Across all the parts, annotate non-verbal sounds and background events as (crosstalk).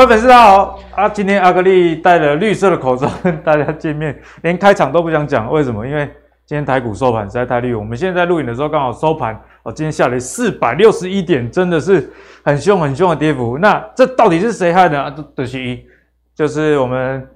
各位粉丝大家好啊！今天阿格力戴了绿色的口罩跟大家见面，(laughs) 连开场都不想讲，为什么？因为今天台股收盘实在太绿。我们现在在录影的时候刚好收盘哦，今天下跌四百六十一点，真的是很凶很凶的跌幅。那这到底是谁害的啊？德西一就是我们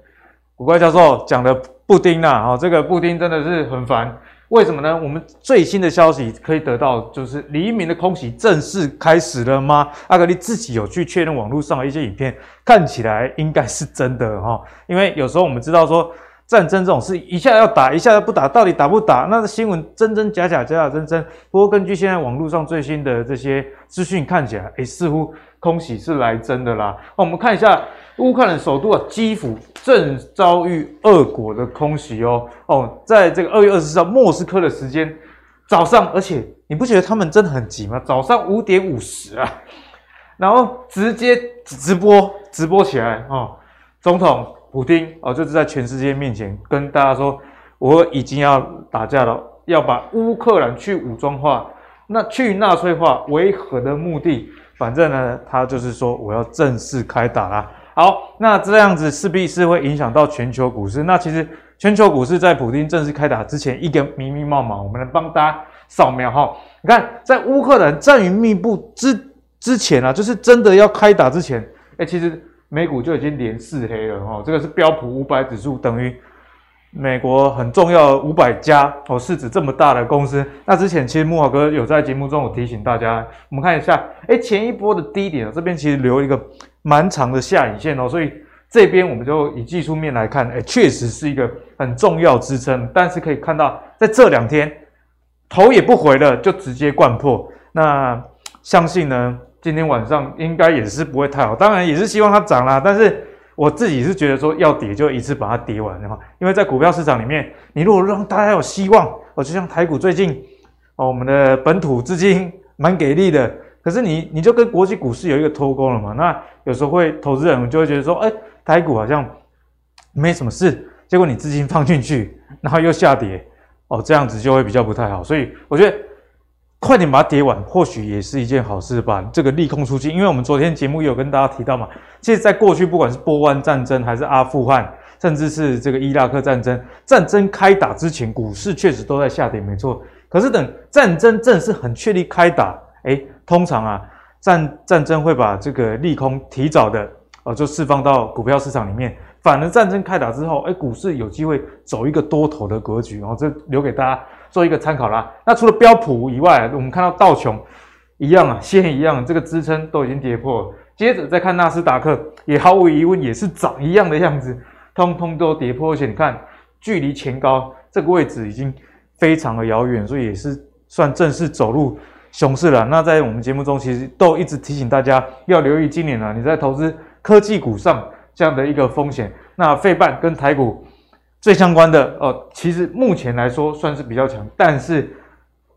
古怪教授讲的布丁呐，哦，这个布丁真的是很烦。为什么呢？我们最新的消息可以得到，就是黎明的空袭正式开始了吗？阿格力自己有去确认网络上的一些影片，看起来应该是真的哈。因为有时候我们知道说战争这种事，一下要打，一下又不打，到底打不打？那新闻真真假假，假假真真。不过根据现在网络上最新的这些资讯，看起来，诶，似乎空袭是来真的啦。那我们看一下。乌克兰首都啊，基辅正遭遇俄国的空袭哦哦，在这个二月二十四号莫斯科的时间早上，而且你不觉得他们真的很急吗？早上五点五十啊，然后直接直播直播起来哦，总统普丁哦，就是在全世界面前跟大家说，我已经要打架了，要把乌克兰去武装化，那去纳粹化为何的目的？反正呢，他就是说我要正式开打啦。好，那这样子势必是会影响到全球股市。那其实全球股市在普丁正式开打之前，一个密密麻麻，我们来帮大家扫描哈。你看，在乌克兰战云密布之之前啊，就是真的要开打之前，哎，其实美股就已经连四黑了哈。这个是标普五百指数，等于美国很重要五百家哦，市值这么大的公司。那之前其实慕驊哥有在节目中有提醒大家，我们看一下，哎，前一波的低点啊，这边其实留一个。蛮长的下影线哦，所以这边我们就以技术面来看，哎，确实是一个很重要支撑。但是可以看到，在这两天头也不回的就直接灌破。那相信呢，今天晚上应该也是不会太好。当然也是希望它涨啦，但是我自己是觉得说要跌就一次把它跌完的话，因为在股票市场里面，你如果让大家有希望，哦，就像台股最近哦，我们的本土资金蛮给力的。可是你你就跟国际股市有一个脱钩了嘛？那有时候会投资人就会觉得说，哎，台股好像没什么事，结果你资金放进去，然后又下跌，哦，这样子就会比较不太好。所以我觉得快点把它跌完，或许也是一件好事吧。这个利空出尽，因为我们昨天节目有跟大家提到嘛，其实在过去不管是波湾战争，还是阿富汗，甚至是这个伊拉克战争，战争开打之前，股市确实都在下跌，没错。可是等战争正式很确立开打，哎。通常啊，战战争会把这个利空提早的哦，就释放到股票市场里面。反而战争开打之后，哎，股市有机会走一个多头的格局，然后这留给大家做一个参考啦。那除了标普以外，我们看到道琼一样啊，线一样，这个支撑都已经跌破了。接着再看纳斯达克，也毫无疑问也是长一样的样子，通通都跌破。而且你看，距离前高这个位置已经非常的遥远，所以也是算正式走入。熊市了，那在我们节目中，其实都一直提醒大家要留意今年啊，你在投资科技股上这样的一个风险。那费半跟台股最相关的哦，其实目前来说算是比较强，但是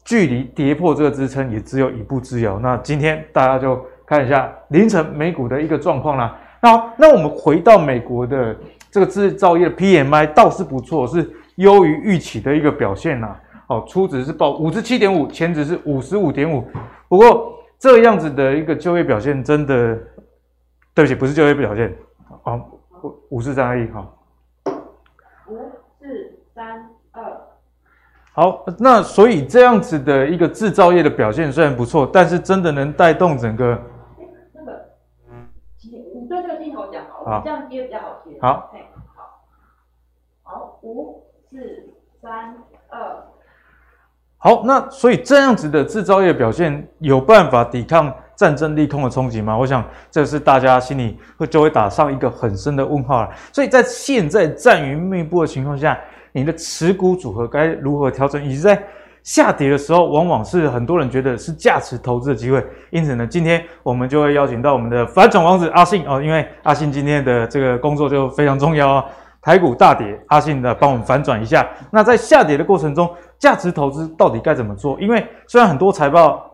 距离跌破这个支撑也只有一步之遥。那今天大家就看一下凌晨美股的一个状况啦。那，那我们回到美国的这个制造业 PMI 倒是不错，是优于预期的一个表现呐。哦，初值是报五十七点五，前值是五十五点五。不过这样子的一个就业表现，真的，对不起，不是就业表现，啊，五四三二一，好，五四三二。好，那所以这样子的一个制造业的表现虽然不错，但是真的能带动整个？哎，那个，你对这个镜头讲好了，这样接比较好接。好，好，好，五四三二。好，那所以这样子的制造业表现有办法抵抗战争利空的冲击吗？我想这是大家心里会就会打上一个很深的问号了。所以在现在战云密布的情况下，你的持股组合该如何调整？以及在下跌的时候，往往是很多人觉得是价值投资的机会。因此呢，今天我们就会邀请到我们的反转王子阿信哦，因为阿信今天的这个工作就非常重要哦。台股大跌，阿信的帮我们反转一下。那在下跌的过程中，价值投资到底该怎么做？因为虽然很多财报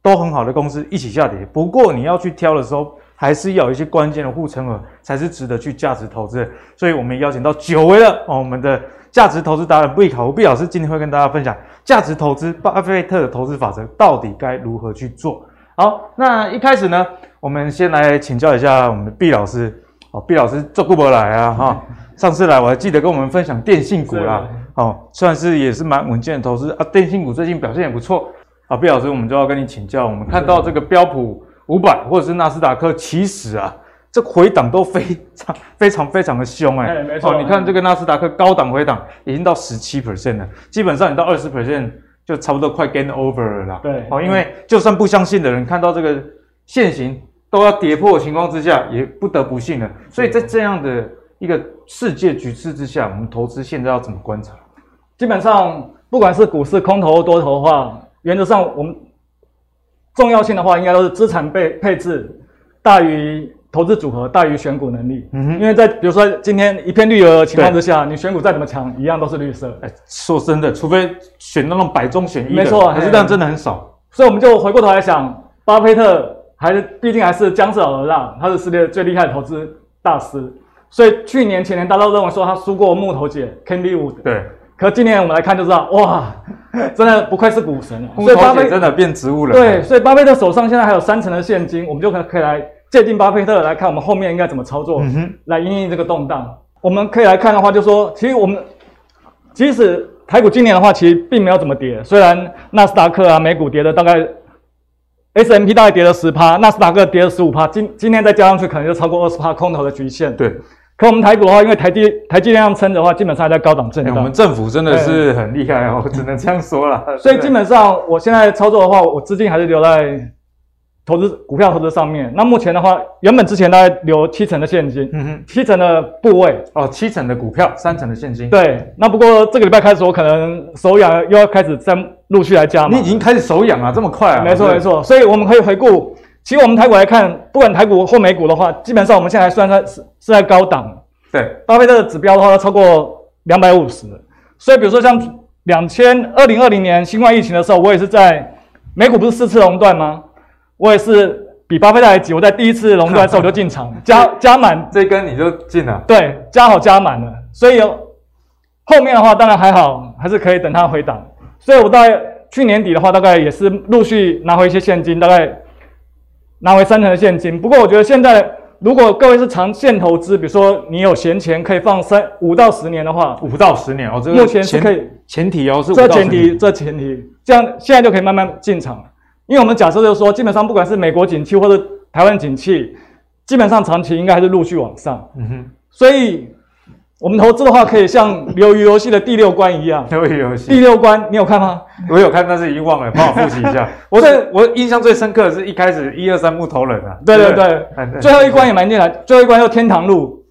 都很好的公司一起下跌，不过你要去挑的时候，还是要有一些关键的护城河，才是值得去价值投资。所以，我们邀请到久违了哦，我们的价值投资达人毕考毕老师，今天会跟大家分享价值投资巴菲特的投资法则到底该如何去做。好，那一开始呢，我们先来请教一下我们的毕老师。哦，毕老师做顾不来啊，哈，上次来我还记得跟我们分享电信股啦，哦，算是也是蛮稳健的投资啊，电信股最近表现也不错。啊，毕老师，我们就要跟你请教，我们看到这个标普五百或者是纳斯达克，其实啊，这回档都非常非常非常的凶哎、欸，没错，你看这个纳斯达克高档回档已经到十七 percent 了，基本上你到二十 percent 就差不多快 gain over 了啦。对，好，因为就算不相信的人看到这个线型。都要跌破的情况之下，也不得不信了。所以在这样的一个世界局势之下，我们投资现在要怎么观察？基本上，不管是股市空头多头的话，原则上我们重要性的话，应该都是资产配配置大于投资组合大于选股能力。嗯哼，因为在比如说今天一片绿油的情况之下，你选股再怎么强，一样都是绿色。哎，说真的，除非选那种百中选一，没错，可是这样真的很少。所以我们就回过头来想，巴菲特。还是毕竟还是江浙老的让，他是世界最厉害的投资大师，所以去年前年大家都认为说他输过木头姐 Candy Wood。对，可今年我们来看就知道，哇，真的不愧是股神所以巴菲特真的变植物人。对，所以巴菲特手上现在还有三成的现金，我们就可可以来借鉴巴菲特来看我们后面应该怎么操作，来应应这个动荡。我们可以来看的话，就说其实我们即使台股今年的话，其实并没有怎么跌，虽然纳斯达克啊美股跌的大概。S M P 大概跌了十趴，纳斯达克跌了十五趴，今今天再加上去，可能就超过二十趴空头的局限。对，可我们台股的话，因为台积台积电量撑的话，基本上还在高档震荡。我们政府真的是很厉害哦，我 (laughs) 只能这样说了。所以基本上，我现在操作的话，我资金还是留在。投资股票投资上面，那目前的话，原本之前大概留七成的现金，嗯哼，七成的部位哦，七成的股票，三成的现金。对，那不过这个礼拜开始，我可能手痒又要开始再陆续来加码。你已经开始手痒了，这么快啊？没错没错，所以我们可以回顾，其实我们台股来看，不管台股或美股的话，基本上我们现在还算在是是在高档。对，巴菲特的指标的话，超过两百五十。所以比如说像两千二零二零年新冠疫情的时候，我也是在美股不是四次熔断吗？我也是比巴菲特还急，我在第一次熔断的时候我就进场，(laughs) 加加满这一根你就进了，对，加好加满了，所以后面的话当然还好，还是可以等它回档。所以我大概去年底的话，大概也是陆续拿回一些现金，大概拿回三成的现金。不过我觉得现在如果各位是长线投资，比如说你有闲钱可以放三五到十年的话，五到十年哦，这个目前是可以前提哦，是这前提这前提，这样现在就可以慢慢进场。因为我们假设就是说，基本上不管是美国景气或者台湾景气，基本上长期应该还是陆续往上。嗯哼。所以，我们投资的话，可以像鱿鱼游戏的第六关一样。鱿鱼游戏。第六关，你有看吗？我有看，但是已经忘了，帮我复习一下。(laughs) 我是我印象最深刻的是一开始一二三木头人啊。对对对。最后一关也蛮厉害，最后一关叫天堂路，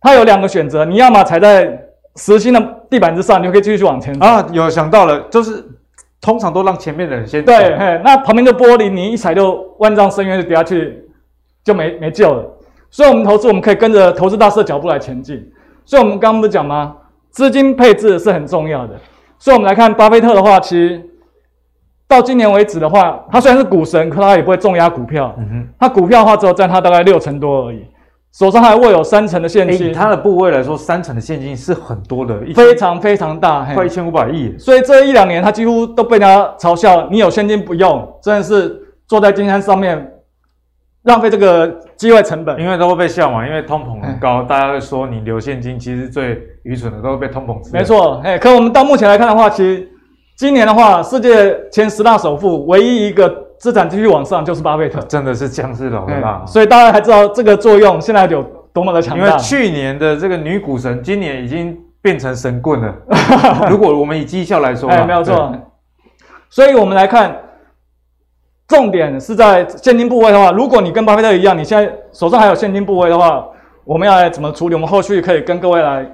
它有两个选择，你要么踩在实心的地板之上，你就可以继续往前走。啊，有想到了，就是。通常都让前面的人先对，那旁边的玻璃你一踩就万丈深渊就跌下去，就没没救了。所以，我们投资我们可以跟着投资大师的脚步来前进。所以，我们刚刚不是讲吗？资金配置是很重要的。所以，我们来看巴菲特的话，其实到今年为止的话，他虽然是股神，可他也不会重压股票。嗯哼，他股票的话只有占他大概六成多而已。手上还握有三成的现金，以他的部位来说，三成的现金是很多的，非常非常大，快一千五百亿。所以这一两年，他几乎都被人家嘲笑，你有现金不用，真的是坐在金山上面浪费这个机会成本。因为都会被笑嘛，因为通膨很高，大家会说你留现金，其实最愚蠢的都会被通膨吃。没错，哎，可我们到目前来看的话，其实今年的话，世界前十大首富唯一一个。资产继续往上，就是巴菲特，真的是僵尸老大，所以大家还知道这个作用现在有多么的强大。因为去年的这个女股神，今年已经变成神棍了。(laughs) 如果我们以绩效来说，哎，没有错。所以我们来看，重点是在现金部位的话，如果你跟巴菲特一样，你现在手上还有现金部位的话，我们要来怎么处理？我们后续可以跟各位来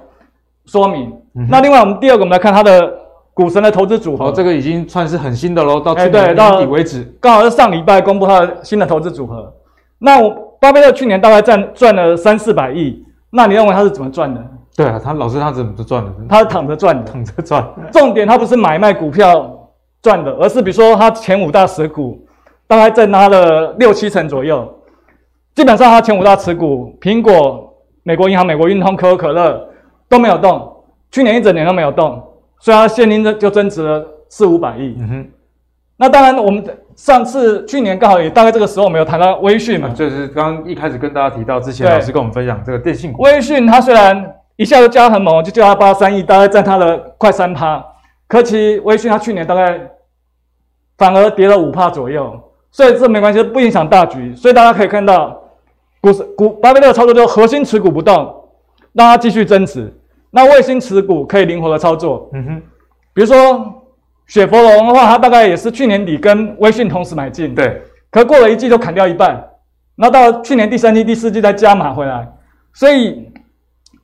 说明。嗯、那另外，我们第二个，我们来看它的。股神的投资组合，哦，这个已经算是很新的喽，到去年年底为止，刚好是上礼拜公布他的新的投资组合。那我巴菲特去年大概赚赚了三四百亿，那你认为他是怎么赚的？对啊，他老师他怎么赚的？他是躺着赚的，躺着赚。重点他不是买卖股票赚的，而是比如说他前五大持股大概占他的六七成左右，基本上他前五大持股，苹果、美国银行、美国运通、可口可乐都没有动，去年一整年都没有动。所以它现金就增值了四五百亿。嗯哼，那当然，我们上次去年刚好也大概这个时候，我们有谈到微讯嘛，就是刚刚一开始跟大家提到之前，老师跟我们分享这个电信股。微讯它虽然一下就加很猛，就叫它八三亿，大概占它的快三趴。可其微讯它去年大概反而跌了五趴左右，所以这没关系，不影响大局。所以大家可以看到，股市股巴菲特的操作就是核心持股不动，让它继续增值。那卫星持股可以灵活的操作，嗯哼，比如说。雪佛龙的话，它大概也是去年底跟微讯同时买进，对。可过了一季就砍掉一半，然后到去年第三季、第四季再加码回来。所以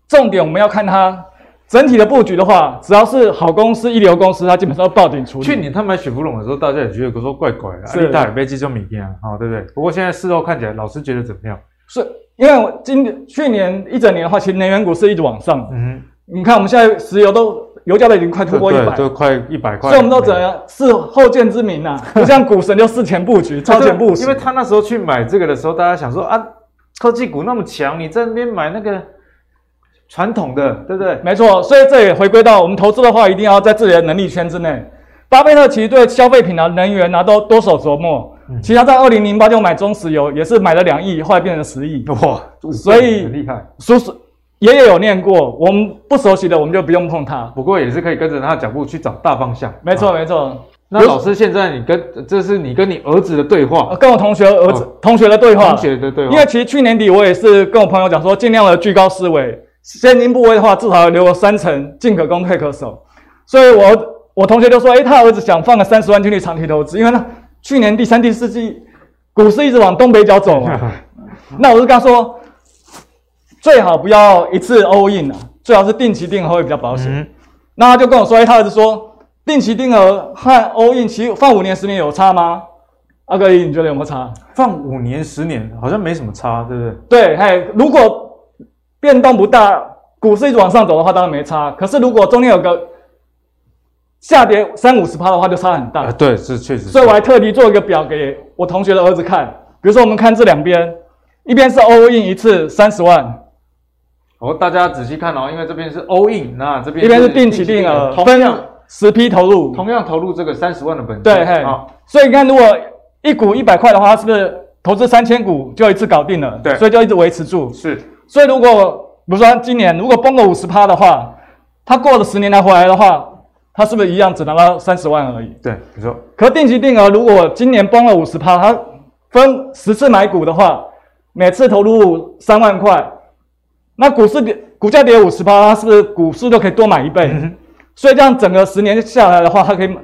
重点我们要看它整体的布局的话，只要是好公司、一流公司，它基本上都爆顶处理。去年他买雪佛龙的时候，大家也觉得说怪怪的，是大杯机就米店啊，好对不对？不过现在事后看起来，老师觉得怎么样？是因为我今去年一整年的话，其实能源股是一直往上。嗯，你看我们现在石油都。油价都已经快突破一百，都快一百块。所以我们都怎样？是后见之明啊，(laughs) 不像股神就事前布局、超前部署。因为他那时候去买这个的时候，大家想说啊，科技股那么强，你在那边买那个传统的，对不对？没错，所以这也回归到我们投资的话，一定要在自己的能力圈之内。巴菲特其实对消费品啊、能源啊都多手琢磨。嗯、其实他在二零零八就买中石油，也是买了两亿，后来变成十亿。哇，所以很厉害，叔叔。爷爷有念过，我们不熟悉的我们就不用碰它。不过也是可以跟着他的脚步去找大方向。没错，没错。那老师现在你跟这是你跟你儿子的对话，跟我同学儿子、哦、同学的对话。同学的对话。因为其实去年底我也是跟我朋友讲说，尽量的居高思维，现金部位的话至少要留个三成，进可攻退可守。所以我我同学就说，哎，他儿子想放个三十万进去长期投资，因为呢去年第三、第四季股市一直往东北角走嘛。(laughs) 那我就跟他说。最好不要一次 all in 啊，最好是定期定额会比较保险。嗯、那他就跟我说，哎，他儿子说定期定额和 all in 其实放五年十年有差吗？阿哥，你觉得有没有差？放五年十年好像没什么差，对不对？对，嘿，如果变动不大，股市一直往上走的话，当然没差。可是如果中间有个下跌三五十趴的话，就差很大。啊、对，是确实。所以我还特地做一个表给我同学的儿子看，比如说我们看这两边，一边是 all in 一次三十万。哦，大家仔细看哦，因为这边是 all in，那这边一边是定期定额，分十批投入，同样投入这个三十万的本金。对，嘿，好，所以你看，如果一股一百块的话，它是不是投资三千股就一次搞定了？对，所以就一直维持住。是，所以如果比如说今年如果崩了五十趴的话，他过了十年才回来的话，他是不是一样只拿到三十万而已？对，没错。可定期定额如果今年崩了五十趴，他分十次买股的话，每次投入三万块。那股市跌，股价跌五十趴，他是不是股市都可以多买一倍？嗯、所以这样整个十年下来的话，他可以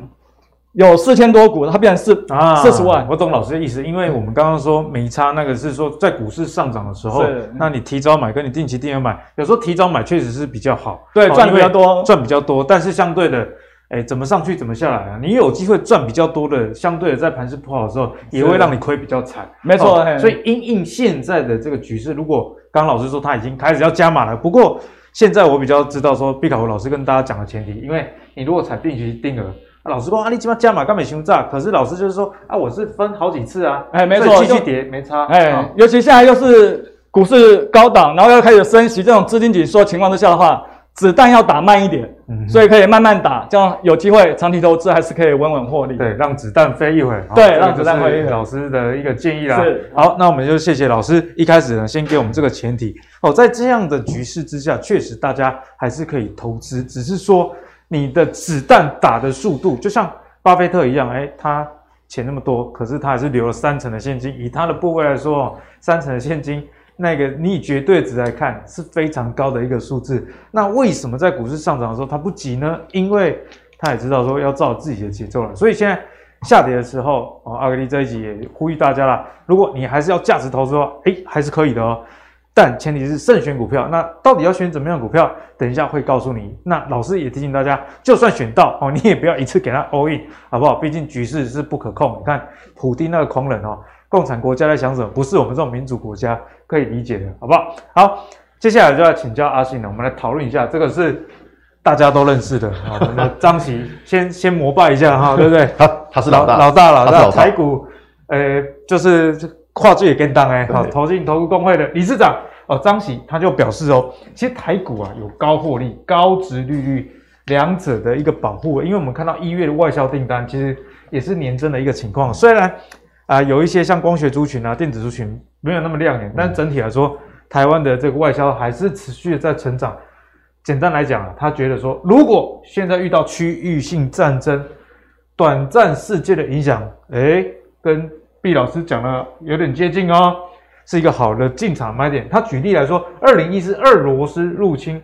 有四千多股，它变成四啊四十万。我懂老师的意思，因为我们刚刚说没差，那个是说在股市上涨的时候，那你提早买跟你定期定额买，有时候提早买确实是比较好，对，赚比较多，赚比较多，但是相对的。哎，怎么上去怎么下来啊？你有机会赚比较多的，相对的在盘势不好的时候，也会让你亏比较惨。没错，哦、所以因应现在的这个局势，如果刚刚老师说他已经开始要加码了，不过现在我比较知道说，毕卡胡老师跟大家讲的前提，因为你如果采定期定额，老师说啊，你起码加码干没熊炸，可是老师就是说啊，我是分好几次啊，哎，没错，继续跌没差，哎，哦、尤其现在又是股市高档，然后又开始升息，这种资金紧缩情况之下的话。子弹要打慢一点，嗯、所以可以慢慢打，这样有机会长期投资还是可以稳稳获利。对，让子弹飞一会。对，让子弹飞一会。老师的一个建议啦。是。好，那我们就谢谢老师。一开始呢，先给我们这个前提哦，在这样的局势之下，确实大家还是可以投资，只是说你的子弹打的速度，就像巴菲特一样，哎，他钱那么多，可是他还是留了三成的现金。以他的部位来说，三成的现金。那个你以绝对值来看是非常高的一个数字，那为什么在股市上涨的时候他不急呢？因为他也知道说要照自己的节奏了，所以现在下跌的时候，哦，阿格力这一集也呼吁大家啦，如果你还是要价值投资的话，诶，还是可以的哦，但前提是慎选股票。那到底要选怎么样的股票？等一下会告诉你。那老师也提醒大家，就算选到哦，你也不要一次给他 all in，好不好？毕竟局势是不可控。你看普丁那个狂人哦。共产国家在想什么？不是我们这种民主国家可以理解的，好不好？好，接下来就要请教阿信了。我们来讨论一下，这个是大家都认识的，我们的张琦，先先膜拜一下哈，对不对？他他是老大，老大，老大，台股，呃，就是跨界也跟当哎，好，投信投顾公会的理事长哦，张喜他就表示哦，其实台股啊有高获利、高殖利率。两者的一个保护，因为我们看到一月的外销订单其实也是年增的一个情况，虽然啊、呃、有一些像光学族群啊、电子族群没有那么亮眼，但整体来说，台湾的这个外销还是持续的在成长。简单来讲啊，他觉得说，如果现在遇到区域性战争、短暂世界的影响，诶，跟毕老师讲的有点接近哦，是一个好的进场买点。他举例来说，二零一四俄罗斯入侵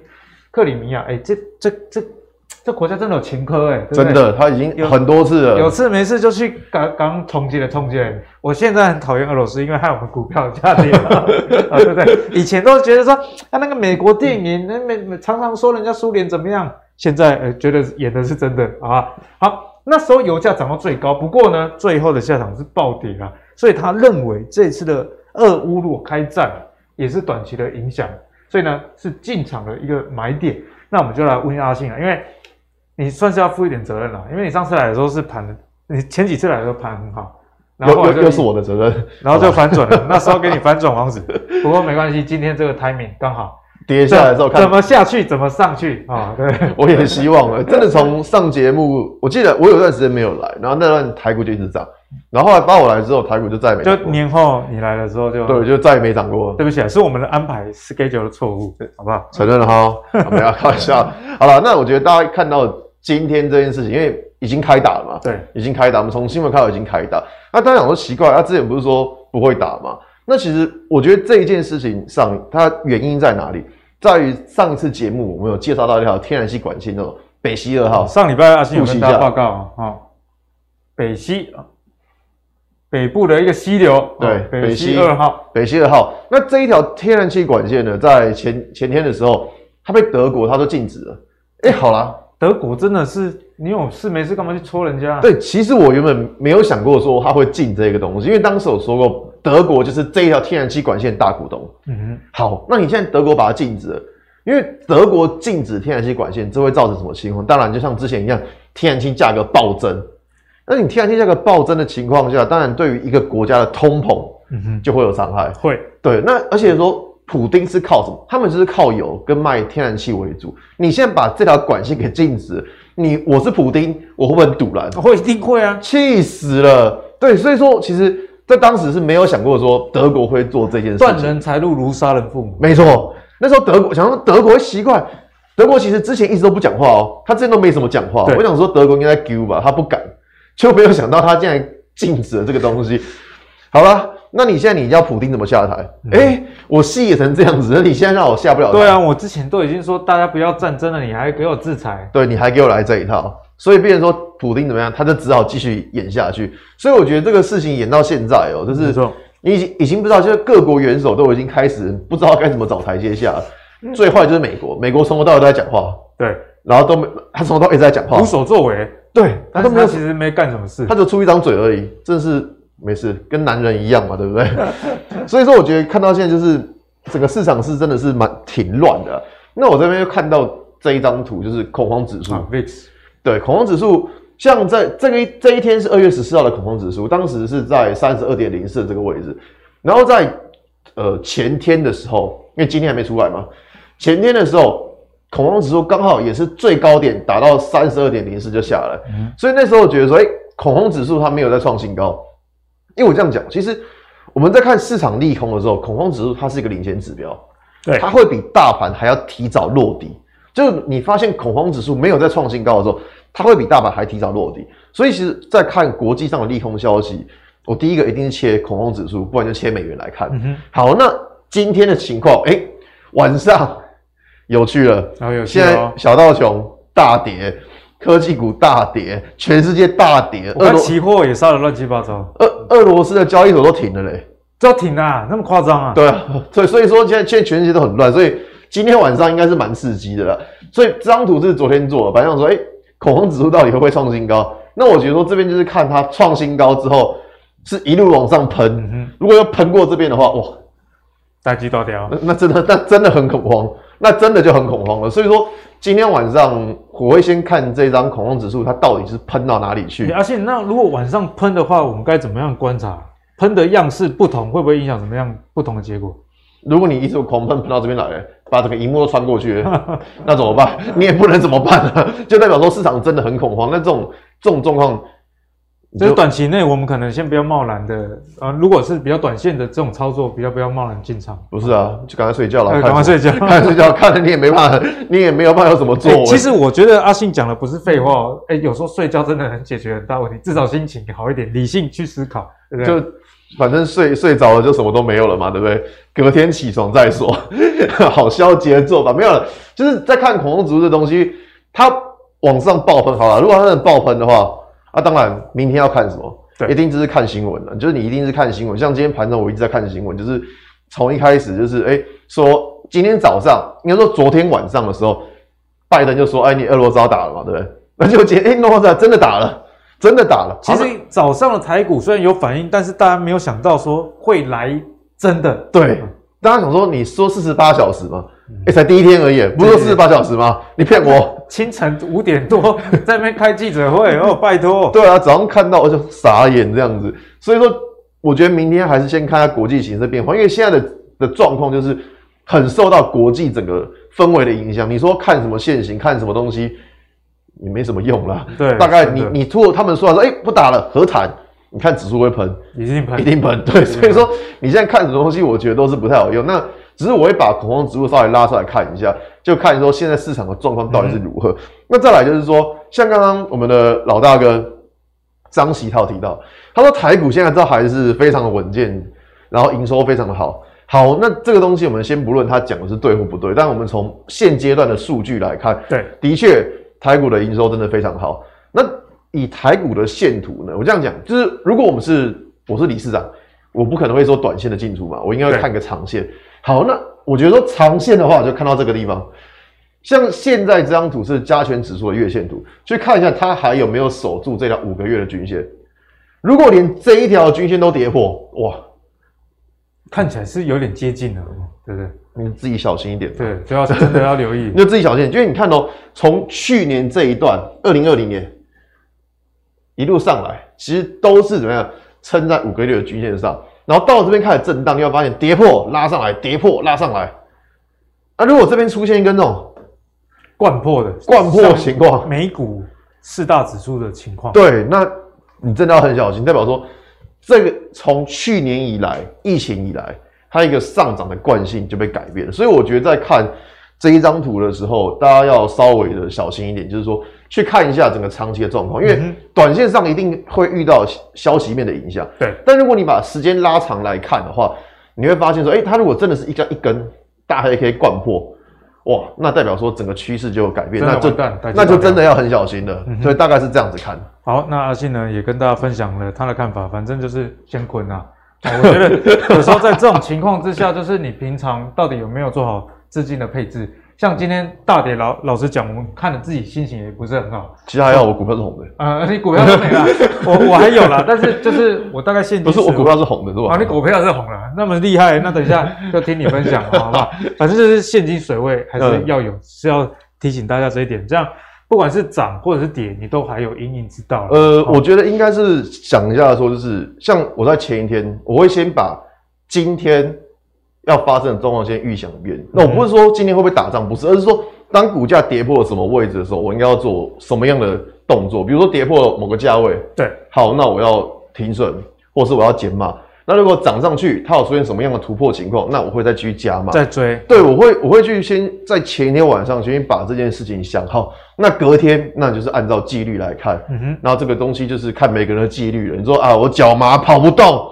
克里米亚，诶，这这这。这国家真的有前科哎，真的，他已经很多次了，有，有次没事就去刚刚冲击了冲击。我现在很讨厌俄罗斯，因为害我们股票下跌了，(laughs) 啊，对不对？以前都觉得说，啊，那个美国电影，那美常常说人家苏联怎么样，现在呃觉得演的是真的啊。好，那时候油价涨到最高，不过呢，最后的下场是暴跌啊。所以他认为这次的俄乌如果开战，也是短期的影响，所以呢是进场的一个买点。那我们就来问阿信啊，因为。你算是要负一点责任了，因为你上次来的时候是盘，你前几次来的时候盘很好，然后又又是我的责任，然后就反转了，(laughs) 那时候给你反转王子，不过没关系，今天这个 timing 刚好跌下来之后看怎么下去怎么上去啊、哦？对，(laughs) 我也希望了，(laughs) 真的从上节目，我记得我有段时间没有来，然后那段台股就一直涨，然后后来发我来之后，台股就再也没涨过，就年后你来的时候就对，就再也没涨过。对不起啊，是我们的安排 schedule 的错误，好不好？承认了哈，不要开玩笑。(laughs) 好了，那我觉得大家看到。今天这件事情，因为已经开打了嘛，对，已经开打。我们从新闻开始已经开打。那大家讲说奇怪，他之前不是说不会打吗？那其实我觉得这一件事情上，它原因在哪里？在于上一次节目我们有介绍到一条天然气管线，叫做北溪二号。上礼拜阿信有跟大家报告啊、哦，北溪北部的一个溪流，对，哦、北溪二号，北溪二号。那这一条天然气管线呢，在前前天的时候，它被德国它都禁止了。哎，好啦。德国真的是，你有事没事干嘛去戳人家？对，其实我原本没有想过说他会禁这个东西，因为当时我说过，德国就是这一条天然气管线大股东。嗯哼，好，那你现在德国把它禁止了，因为德国禁止天然气管线，这会造成什么情况？当然就像之前一样，天然气价格暴增。那你天然气价格暴增的情况下，当然对于一个国家的通膨，嗯哼，就会有伤害。会，对，那而且说。普丁是靠什么？他们就是靠油跟卖天然气为主。你现在把这条管线给禁止，你我是普丁，我会不会很赌烂？会，一定会啊！气死了。对，所以说，其实在当时是没有想过说德国会做这件事。断人财路如杀人父母。没错，那时候德国想说德国会习惯，德国其实之前一直都不讲话哦，他之前都没什么讲话。我想说德国应该丢吧，他不敢，就没有想到他竟然禁止了这个东西。好了。那你现在你叫普丁怎么下台？哎、嗯欸，我戏也成这样子，那你现在让我下不了台？对啊，我之前都已经说大家不要战争了，你还给我制裁？对，你还给我来这一套，所以变成说普丁怎么样，他就只好继续演下去。所以我觉得这个事情演到现在哦、喔，就是你已经已经不知道，就是各国元首都已经开始不知道该怎么找台阶下。最坏就是美国，美国从头到尾都在讲话，对，然后都没他从头到尾一直在讲话，无所作为，对，他都没有，其实没干什么事，他就出一张嘴而已，真是。没事，跟男人一样嘛，对不对？(laughs) 所以说，我觉得看到现在就是整个市场是真的是蛮挺乱的。那我这边又看到这一张图，就是恐慌指数。啊，VIX。对，恐慌指数，像在这个这一天是二月十四号的恐慌指数，当时是在三十二点零四这个位置。然后在呃前天的时候，因为今天还没出来嘛，前天的时候恐慌指数刚好也是最高点达到三十二点零四就下来。嗯。所以那时候我觉得说，哎，恐慌指数它没有在创新高。因为我这样讲，其实我们在看市场利空的时候，恐慌指数它是一个领先指标，对，它会比大盘还要提早落底。就是你发现恐慌指数没有在创新高的时候，它会比大盘还提早落底。所以，其实，在看国际上的利空消息，我第一个一定是切恐慌指数，不然就切美元来看。嗯、好，那今天的情况，哎，晚上有趣了，现在小道琼大跌。科技股大跌，全世界大跌，俄罗期货也杀的乱七八糟，俄俄罗斯的交易所都停了嘞，都停啊，那么夸张啊？对啊，所以所以说现在现在全世界都很乱，所以今天晚上应该是蛮刺激的了。所以这张图是昨天做的，本来想说，哎、欸，恐慌指数到底会不会创新高？那我觉得说这边就是看它创新高之后是一路往上喷、嗯，如果要喷过这边的话，哇，大鸡大雕，那那真的那真的很恐慌，那真的就很恐慌了。所以说。今天晚上我会先看这张恐慌指数，它到底是喷到哪里去？而且，那如果晚上喷的话，我们该怎么样观察？喷的样式不同，会不会影响什么样不同的结果？如果你一直狂喷喷到这边来，把整个荧幕都穿过去，(laughs) 那怎么办？你也不能怎么办啊？就代表说市场真的很恐慌。那这种这种状况。就是短期内，我们可能先不要贸然的啊。如果是比较短线的这种操作，比较不要贸然进场。不是啊，就赶快睡觉了。赶快睡觉，(laughs) 赶快睡觉。看了你也没办法，(laughs) 你也没有办法有什么做、欸。其实我觉得阿信讲的不是废话哦。哎、欸，有时候睡觉真的很解决很大问题，至少心情好一点，理性去思考，对不对？就反正睡睡着了就什么都没有了嘛，对不对？隔天起床再说，(laughs) 好消极的做法没有了。就是在看恐慌指数这东西，它往上爆喷好了。如果它能爆喷的话，那、啊、当然明天要看什么？对，一定就是看新闻了，就是你一定是看新闻。像今天盘中，我一直在看新闻，就是从一开始就是，哎、欸，说今天早上，应该说昨天晚上的时候，拜登就说，哎，你俄罗斯要打了嘛，对不对？(laughs) 那就今天，哎，诺斯真的打了，真的打了。其实早上的台股虽然有反应，但是大家没有想到说会来真的。对，大家想说，你说四十八小时吗？哎、欸，才第一天而已，不是说四十八小时吗？你骗我！清晨五点多在那边开记者会哦，拜托。对啊，早上看到我就傻眼这样子。所以说，我觉得明天还是先看下国际形势变化，因为现在的的状况就是很受到国际整个氛围的影响。你说看什么现行，看什么东西，也没什么用啦。对，大概你你突他们说说，哎、欸，不打了，和谈。你看指数会喷，一定喷，一定喷。对，所以说你现在看什么东西，我觉得都是不太好用。那。只是我会把恐慌指数稍微拉出来看一下，就看说现在市场的状况到底是如何。嗯、那再来就是说，像刚刚我们的老大哥张喜涛提到，他说台股现在都还是非常的稳健，然后营收非常的好。好，那这个东西我们先不论他讲的是对或不对，但我们从现阶段的数据来看，对，的确台股的营收真的非常好。那以台股的线图呢，我这样讲，就是如果我们是我是理事长，我不可能会说短线的进出嘛，我应该会看个长线。好，那我觉得说长线的话，就看到这个地方，像现在这张图是加权指数的月线图，去看一下它还有没有守住这条五个月的均线。如果连这一条均线都跌破，哇，看起来是有点接近了，对不对？你自己小心一点。对，主要是真的要留意，(laughs) 你就自己小心，因为你看哦，从去年这一段，二零二零年一路上来，其实都是怎么样撑在五个月的均线上。然后到了这边开始震荡，你会发现跌破拉上来，跌破拉上来。啊，如果这边出现一根那种灌破的灌破情况，美股四大指数的情况，对，那你真的要很小心，代表说这个从去年以来疫情以来，它一个上涨的惯性就被改变了。所以我觉得在看这一张图的时候，大家要稍微的小心一点，就是说。去看一下整个长期的状况，因为短线上一定会遇到消息面的影响。对，但如果你把时间拉长来看的话，你会发现说，哎、欸，它如果真的是一根一根大黑 K 灌破，哇，那代表说整个趋势就有改变，那就那就真的要很小心了。所以大概是这样子看。好，那阿信呢也跟大家分享了他的看法，反正就是先捆啊。我觉得有时候在这种情况之下，就是你平常到底有没有做好资金的配置？像今天大跌，老老实讲，我们看了自己心情也不是很好。其实还好，我股票是红的。呃，你股票都没了，我我还有啦，但是就是我大概现金不是我股票是红的，是吧？啊，你股票是红了，那么厉害，那等一下就听你分享了，好不好？反正就是现金水位还是要有，嗯、是要提醒大家这一点。这样不管是涨或者是跌，你都还有因应之道。呃，我觉得应该是想一下说，就是像我在前一天，我会先把今天。要发生的状况先预想一遍。那我不是说今天会不会打仗，不是，而是说当股价跌破了什么位置的时候，我应该要做什么样的动作？比如说跌破了某个价位，对，好，那我要停损，或是我要减码。那如果涨上去，它有出现什么样的突破情况，那我会再继续加码，再追。对，我会我会去先在前一天晚上先把这件事情想好。那隔天，那就是按照纪律来看。嗯哼，然后这个东西就是看每个人的纪律了。你说啊，我脚麻跑不动。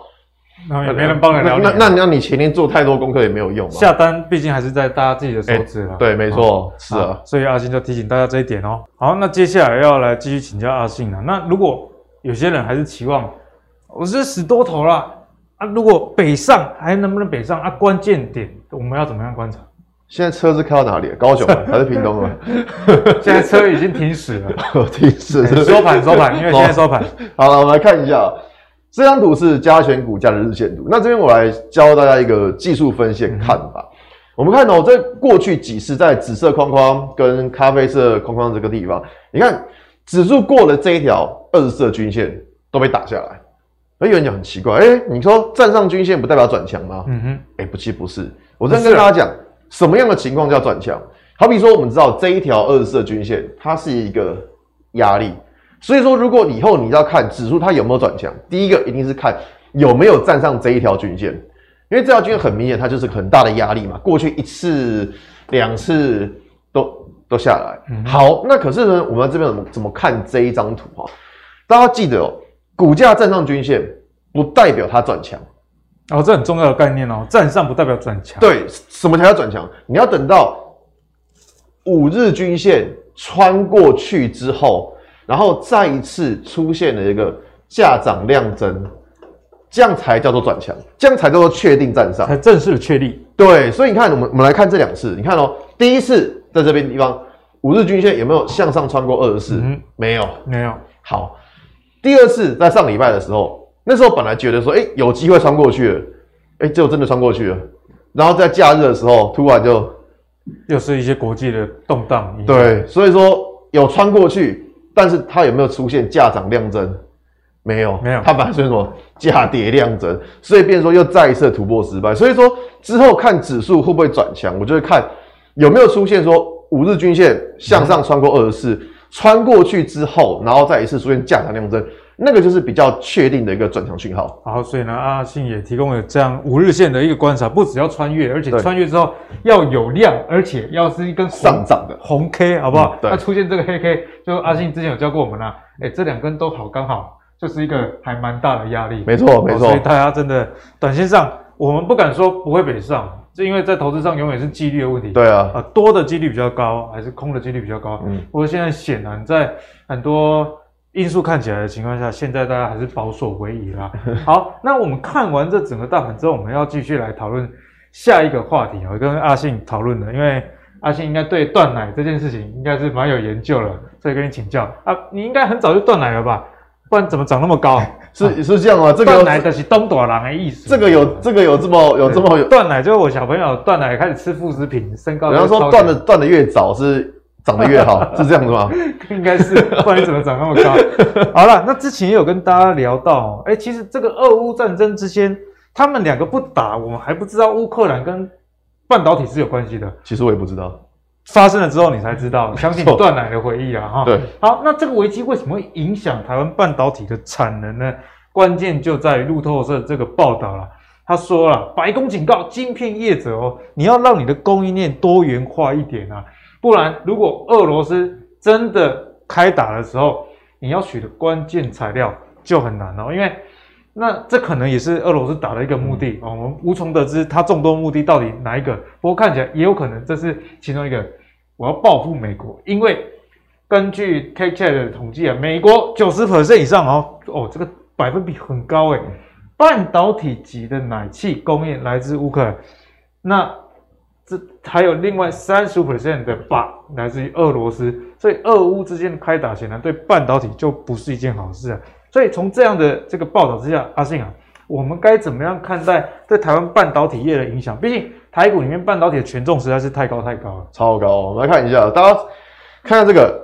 然后也没人帮你。那那那你前天做太多功课也没有用。下单毕竟还是在大家自己的手指了。对，没错，是啊。所以阿信就提醒大家这一点哦。好，那接下来要来继续请教阿信了。那如果有些人还是期望我是死多头了啊，如果北上还能不能北上啊？关键点我们要怎么样观察？现在车是开到哪里？高雄 (laughs) 还是屏东啊？(laughs) 现在车已经停驶了，(laughs) 停驶收盘收盘，因为现在收盘。好了，我们来看一下。这张图是加权股价的日线图。那这边我来教大家一个技术分析看法。嗯、我们看到、喔、在过去几次在紫色框框跟咖啡色框框这个地方，你看指数过了这一条二十色均线都被打下来。而有人讲很奇怪，哎、欸，你说站上均线不代表转强吗？嗯哼，哎、欸，不，其实不是。我再跟大家讲，什么样的情况叫转强？好比说，我们知道这一条二十四的均线，它是一个压力。所以说，如果以后你要看指数它有没有转强，第一个一定是看有没有站上这一条均线，因为这条均线很明显，它就是很大的压力嘛。过去一次、两次都都下来。嗯、好，那可是呢，我们这边怎么怎么看这一张图哈？大家记得哦，股价站上均线不代表它转强。哦，这很重要的概念哦，站上不代表转强。对，什么才叫转强？你要等到。五日均线穿过去之后，然后再一次出现了一个价涨量增，这样才叫做转强，这样才叫做确定站上，才正式的确立。对，所以你看，我们我们来看这两次，你看哦，第一次在这边地方，五日均线有没有向上穿过二十四？嗯，没有，没有。好，第二次在上礼拜的时候，那时候本来觉得说，哎，有机会穿过去了，哎，结果真的穿过去了，然后在假日的时候，突然就。又是一些国际的动荡，对，所以说有穿过去，但是它有没有出现价涨量增？没有，没有，它本来是什么价跌量增，所以变成说又再一次突破失败。所以说之后看指数会不会转强，我就会看有没有出现说五日均线向上穿过二十四，穿过去之后，然后再一次出现价涨量增。那个就是比较确定的一个转强讯号。好，所以呢，阿信也提供了这样五日线的一个观察，不只要穿越，而且穿越之后要有量，而且要是一根上涨的红 K，好不好？那出现这个黑 K，就阿信之前有教过我们啦、啊，哎、欸，这两根都好刚好，就是一个还蛮大的压力。没错，没错。所以大家真的短线上，我们不敢说不会北上，就因为在投资上永远是几率的问题。对啊。啊，多的几率比较高，还是空的几率比较高？嗯。不过现在显然在很多。因素看起来的情况下，现在大家还是保守为宜啦。(laughs) 好，那我们看完这整个大盘之后，我们要继续来讨论下一个话题啊，我跟阿信讨论的，因为阿信应该对断奶这件事情应该是蛮有研究了，所以跟你请教啊，你应该很早就断奶了吧？(laughs) 不然怎么长那么高？是、啊、是这样吗？这个断奶的是东大人的意思。这个有这个有这么有这么有 (laughs) 断奶，就是我小朋友断奶开始吃副食品，身高。比方说断的断的越早是。长得越好 (laughs) 是这样子吗？应该是，不然你怎么长那么高？(laughs) 好了，那之前也有跟大家聊到，哎、欸，其实这个俄乌战争之间，他们两个不打，我们还不知道乌克兰跟半导体是有关系的。其实我也不知道，发生了之后你才知道。相信你断奶的回忆啊，哈。对。好，那这个危机为什么会影响台湾半导体的产能呢？关键就在于路透社这个报道了。他说了，白宫警告晶片业者哦，你要让你的供应链多元化一点啊。不然，如果俄罗斯真的开打的时候，你要取的关键材料就很难哦，因为那这可能也是俄罗斯打的一个目的哦，我们无从得知他众多目的到底哪一个。不过看起来也有可能这是其中一个，我要报复美国，因为根据 KChat 的统计啊，美国九十 percent 以上哦，哦，这个百分比很高诶，半导体级的奶气供应来自乌克兰，那。这还有另外三十五 percent 的鈀来自于俄罗斯，所以俄乌之间的开打显然对半导体就不是一件好事啊。所以从这样的这个报道之下，阿信啊，我们该怎么样看待对台湾半导体业的影响？毕竟台股里面半导体的权重实在是太高太高了，超高。我们来看一下，大家看下这个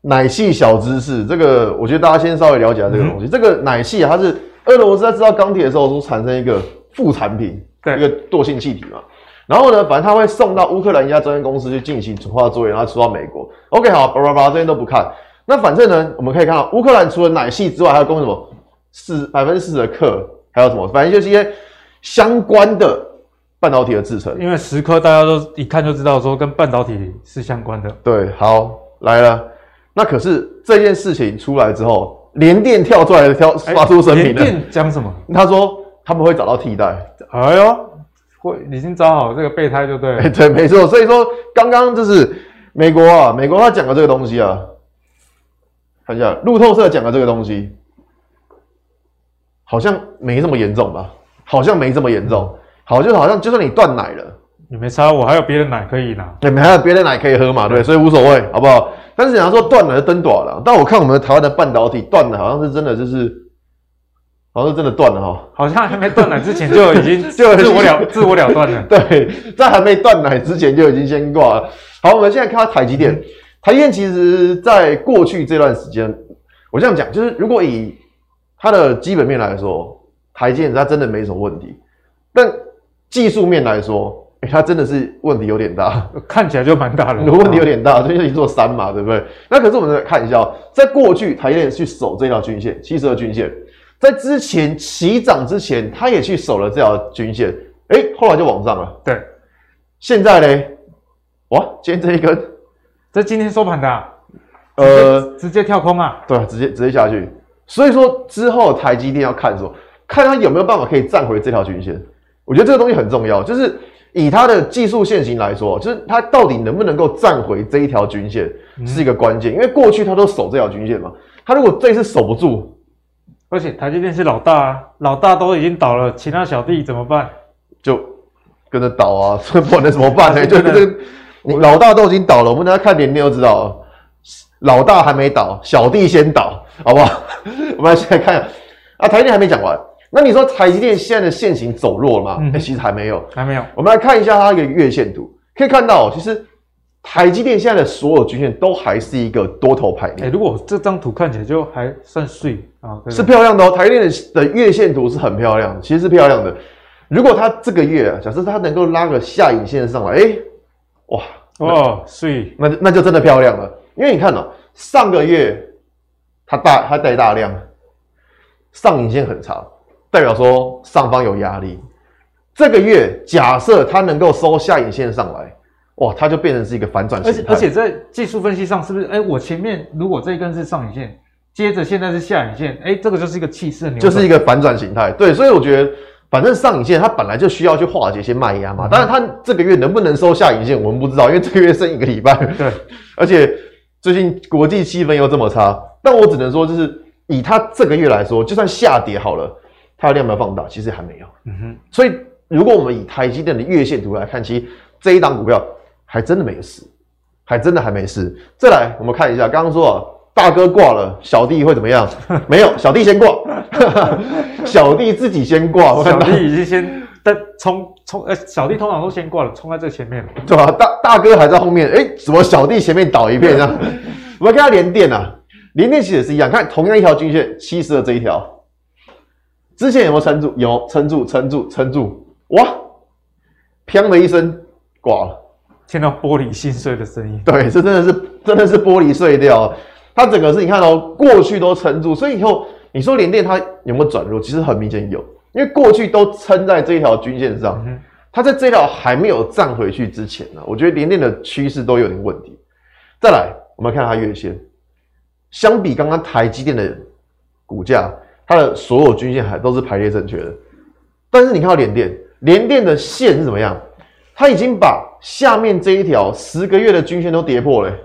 奶系小知识，这个我觉得大家先稍微了解这个东西。嗯、这个奶系啊，它是俄罗斯在制造钢铁的时候所产生一个副产品，对一个惰性气体嘛。然后呢，反正他会送到乌克兰一家专业公司去进行纯化作业，然后出到美国。OK，好，叭叭叭，这些都不看。那反正呢，我们可以看到，乌克兰除了奶系之外，还有供应什么四百分之四十的克，还有什么？反正就是一些相关的半导体的制程。因为十颗大家都一看就知道，说跟半导体是相关的。对，好，来了。那可是这件事情出来之后，联电跳出来跳发出声明了。联电讲什么？他说他们会找到替代。哎呦。会已经找好这个备胎就对了。欸、对，没错。所以说，刚刚就是美国啊，美国他讲的这个东西啊，看一下路透社讲的这个东西，好像没这么严重吧？好像没这么严重。好，就好像就算你断奶了，你没差，我还有别的奶可以拿。对，还有别的奶可以喝嘛？对，所以无所谓，好不好？但是想要说断奶就登短了，但我看我们台湾的半导体断了好像是真的就是。好像真的断了哈，好像还没断奶之前就已经就 (laughs) 自我了自我了断了。(laughs) 对，在还没断奶之前就已经先挂了。好，我们现在看台积电，台积电其实在过去这段时间，我这样讲，就是如果以它的基本面来说，台积电它真的没什么问题。但技术面来说，哎，它真的是问题有点大，(laughs) 看起来就蛮大的，问题有点大，这就一座山嘛，对不对？那可是我们来看一下，在过去台积电去守这条均线，七十二均线，在之前起涨之前，它也去守了这条均线，哎，后来就往上了。对，现在呢？哇，今天这一根，这今天收盘的、啊，呃，直接跳空啊？对，直接直接下去。所以说之后台积电要看说，看它有没有办法可以站回这条均线。我觉得这个东西很重要，就是以它的技术线型来说，就是它到底能不能够站回这一条均线是一个关键。嗯、因为过去它都守这条均线嘛，它如果这次守不住，而且台积电是老大啊，老大都已经倒了，其他小弟怎么办？就跟着倒啊，这 (laughs) 不然能怎么办呢？就这个。你老大都已经倒了，我们大家看脸，你就知道了，老大还没倒，小弟先倒，好不好？(laughs) 我们来现在看啊，台积电还没讲完。那你说台积电现在的线型走弱了吗？哎、嗯欸，其实还没有，还没有。我们来看一下它一个月线图，可以看到，其实台积电现在的所有均线都还是一个多头排列。哎、欸，如果这张图看起来就还算碎啊，是漂亮的哦。台积电的月线图是很漂亮的，其实是漂亮的。如果它这个月啊，假设它能够拉个下影线上来，哎、欸。哇哦，所以那那就真的漂亮了，因为你看哦，上个月它大它带大量，上影线很长，代表说上方有压力。这个月假设它能够收下影线上来，哇，它就变成是一个反转形态。而且而且在技术分析上，是不是？哎，我前面如果这一根是上影线，接着现在是下影线，哎，这个就是一个气势就是一个反转形态。对，所以我觉得。反正上影线它本来就需要去化解一些卖压嘛，当然它这个月能不能收下影线，我们不知道，因为这个月剩一个礼拜。对，(laughs) 而且最近国际气氛又这么差，但我只能说，就是以它这个月来说，就算下跌好了，它的量没有放大，其实还没有。嗯哼。所以如果我们以台积电的月线图来看，其实这一档股票还真的没事，还真的还没事。再来，我们看一下，刚刚说啊。大哥挂了，小弟会怎么样？(laughs) 没有，小弟先挂，(laughs) 小弟自己先挂。小弟已经先在冲冲，呃，小弟通常都先挂了，冲在这前面，对吧？大大哥还在后面，哎，怎么小弟前面倒一片这样？(laughs) 我们跟他连电啊，连电其实也是一样，看同样一条均线，七十的这一条，之前有没有撑住？有，撑住，撑住，撑住，哇，砰的一声挂了，听到玻璃心碎的声音。对，这真的是真的是玻璃碎掉。它整个是你看哦，过去都撑住，所以以后你说联电它有没有转弱？其实很明显有，因为过去都撑在这一条均线上，它在这条还没有站回去之前呢，我觉得联电的趋势都有点问题。再来，我们看它月线，相比刚刚台积电的股价，它的所有均线还都是排列正确的，但是你看到联电，联电的线是怎么样？它已经把下面这一条十个月的均线都跌破了。欸。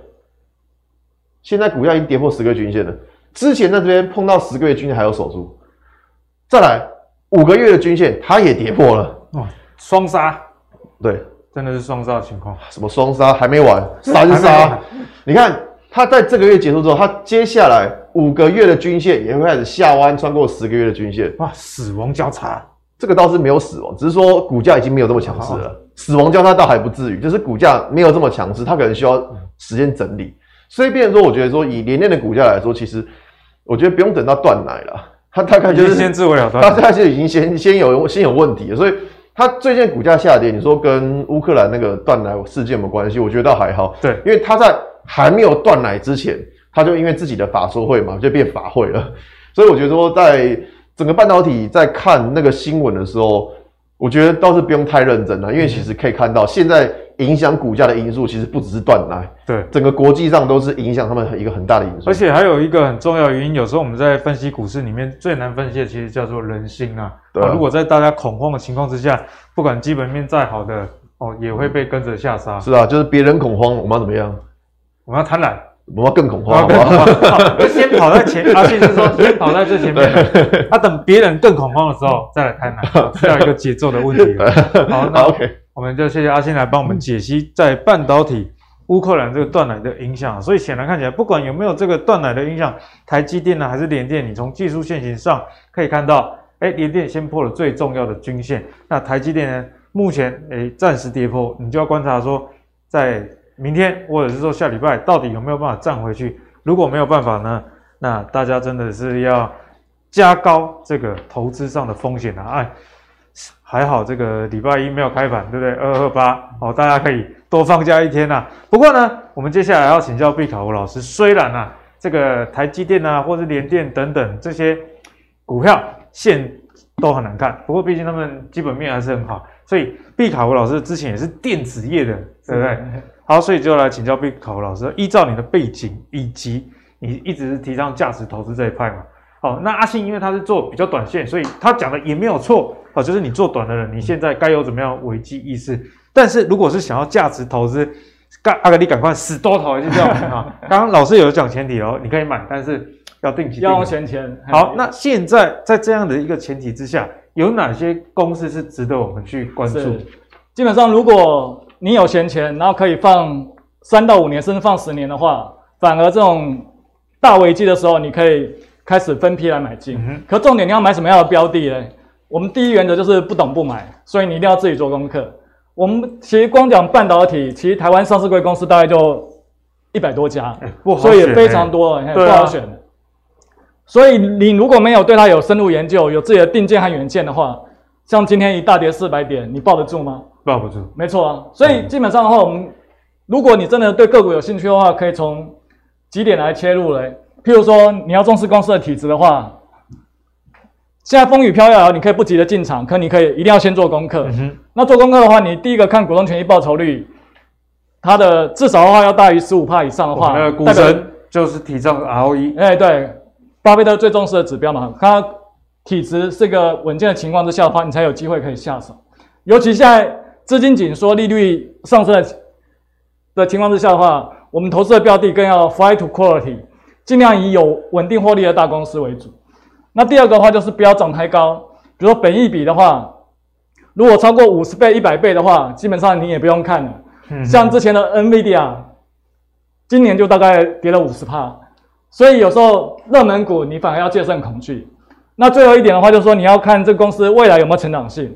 现在股价已经跌破十个月均线了，之前在这边碰到十个月均线还有守住，再来五个月的均线它也跌破了，哇，双杀，对，真的是双杀的情况。什么双杀？还没完，三杀，你看它在这个月结束之后，它接下来五个月的均线也会开始下弯，穿过十个月的均线，哇，死亡交叉，这个倒是没有死亡，只是说股价已经没有这么强势了，死亡交叉倒还不至于，就是股价没有这么强势，它可能需要时间整理。所以，变成说，我觉得说，以连电的股价来说，其实我觉得不用等到断奶了，(laughs) 它大概就是先自我了断，它它其实已经先先有先有问题了。所以，它最近股价下跌，你说跟乌克兰那个断奶事件有没有关系？我觉得倒还好。对，因为它在还没有断奶之前，它就因为自己的法说会嘛，就变法会了。所以，我觉得说，在整个半导体在看那个新闻的时候，我觉得倒是不用太认真了，因为其实可以看到现在。影响股价的因素其实不只是断奶，对，整个国际上都是影响他们一个很大的因素。而且还有一个很重要的原因，有时候我们在分析股市里面最难分析的，其实叫做人心啊。对啊，如果在大家恐慌的情况之下，不管基本面再好的哦，也会被跟着下杀。是啊，就是别人恐慌，我们要怎么样？我们要贪婪。我更恐慌，好不好？先跑在前，阿信是说 (laughs) 先跑在最前面，他等别人更恐慌的时候再来开门，(laughs) 这样一个节奏的问题。(laughs) 好，那 OK，我们就谢谢阿信来帮我们解析在半导体乌克兰这个断奶的影响。所以显然看起来，不管有没有这个断奶的影响，台积电呢还是联电，你从技术线型上可以看到，哎，联电先破了最重要的均线，那台积电呢目前哎暂时跌破，你就要观察说在。明天或者是说下礼拜到底有没有办法站回去？如果没有办法呢？那大家真的是要加高这个投资上的风险啊！哎，还好这个礼拜一没有开盘，对不对？二二八，好，大家可以多放假一天呐、啊。不过呢，我们接下来要请教毕卡胡老师，虽然啊，这个台积电啊，或是联电等等这些股票线都很难看，不过毕竟他们基本面还是很好，所以毕卡胡老师之前也是电子业的，对不对？好，所以就来请教毕卡胡老师，依照你的背景以及你一直是提倡价值投资这一派嘛？好，那阿信因为他是做比较短线，所以他讲的也没有错。好，就是你做短的人，你现在该有怎么样危机意识？但是如果是想要价值投资，赶阿格你赶快死多头就这样啊！刚刚老师有讲前提哦，你可以买，但是要定期定要钱钱。好，那现在在这样的一个前提之下，有哪些公司是值得我们去关注？基本上，如果你有闲钱，然后可以放三到五年，甚至放十年的话，反而这种大危机的时候，你可以。开始分批来买进，嗯、可重点你要买什么样的标的呢？我们第一原则就是不懂不买，所以你一定要自己做功课。我们其实光讲半导体，其实台湾上市贵公司大概就一百多家，(laughs) 欸不好选欸、所以也非常多，欸、不好选。啊、所以你如果没有对它有深入研究，有自己的定见和远见的话，像今天一大跌四百点，你抱得住吗？抱不住。没错啊，所以基本上的话，我们如果你真的对个股有兴趣的话，可以从几点来切入嘞。譬如说，你要重视公司的体质的话，现在风雨飘摇，你可以不急着进场，可你可以一定要先做功课。嗯、那做功课的话，你第一个看股东权益报酬率，它的至少的话要大于十五帕以上的话，那个股神就是提倡 ROE。哎，对，巴菲特最重视的指标嘛，他体质是一个稳健的情况之下的话，你才有机会可以下手。尤其现在资金紧缩、利率上升的的情况之下的话，我们投资的标的更要 fly to quality。尽量以有稳定获利的大公司为主。那第二个的话就是不要涨太高，比如说本益比的话，如果超过五十倍、一百倍的话，基本上你也不用看了。嗯、像之前的 NVIDIA，今年就大概跌了五十趴。所以有时候热门股你反而要戒慎恐惧。那最后一点的话就是说，你要看这个公司未来有没有成长性。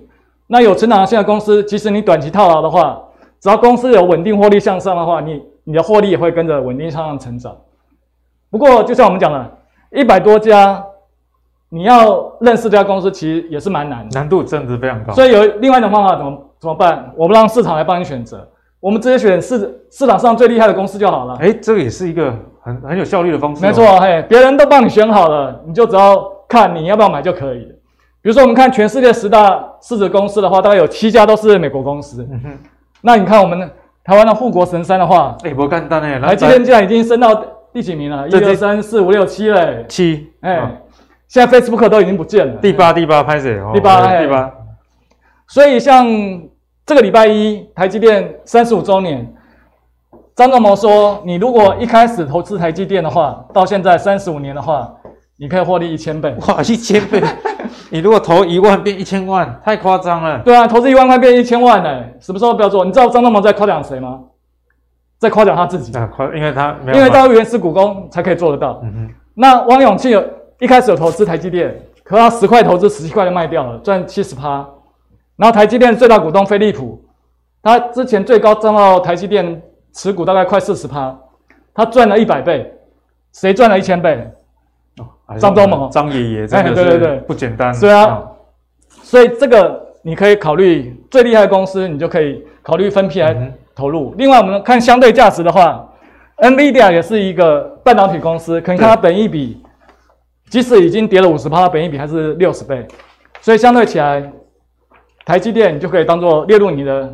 那有成长性的公司，即使你短期套牢的话，只要公司有稳定获利向上的话，你你的获利也会跟着稳定向上成长。不过，就像我们讲的，一百多家，你要认识这家公司，其实也是蛮难的，难度真的是非常高。所以有另外一种方法，怎么怎么办？我们让市场来帮你选择，我们直接选市市场上最厉害的公司就好了。哎，这个也是一个很很有效率的方式哦。没错，嘿，别人都帮你选好了，你就只要看你要不要买就可以了。比如说，我们看全世界十大市值公司的话，大概有七家都是美国公司。嗯。那你看我们台湾的护国神山的话，哎，不简单哎，台积电竟然已经升到。第几名了？一二三四五六七嘞，七。哎，哦、现在 Facebook 都已经不见了。第八，第八，拍谁？第八，第八。所以像这个礼拜一，台积电三十五周年，张忠谋说，你如果一开始投资台积电的话，到现在三十五年的话，你可以获利一千倍。哇，一千倍！你如果投一万变一千万，太夸张了。对啊，投资一万块变一千万呢，什么时候不要做？你知道张忠谋在夸奖谁吗？在夸奖他自己，夸，因为他因为到原始股东才可以做得到。嗯哼。那汪永庆有一开始有投资台积电，可他十块投资十七块就卖掉了，赚七十趴。然后台积电最大股东飞利浦，他之前最高占到台积电持股大概快四十趴，他赚了一百倍。谁赚了一千倍？张忠谋，张爷爷，真的是，对对对，不简单。对啊，所以这个你可以考虑最厉害的公司，你就可以考虑分批来。投入。另外，我们看相对价值的话，NVIDIA 也是一个半导体公司，可以看它本益比，即使已经跌了五十趴，本益比还是六十倍，所以相对起来，台积电你就可以当做列入你的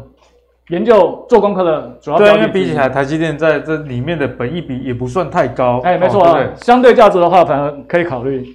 研究做功课的主要。对，因为比起来，台积电在这里面的本益比也不算太高。哎，没错，哦、对相对价值的话，反而可以考虑。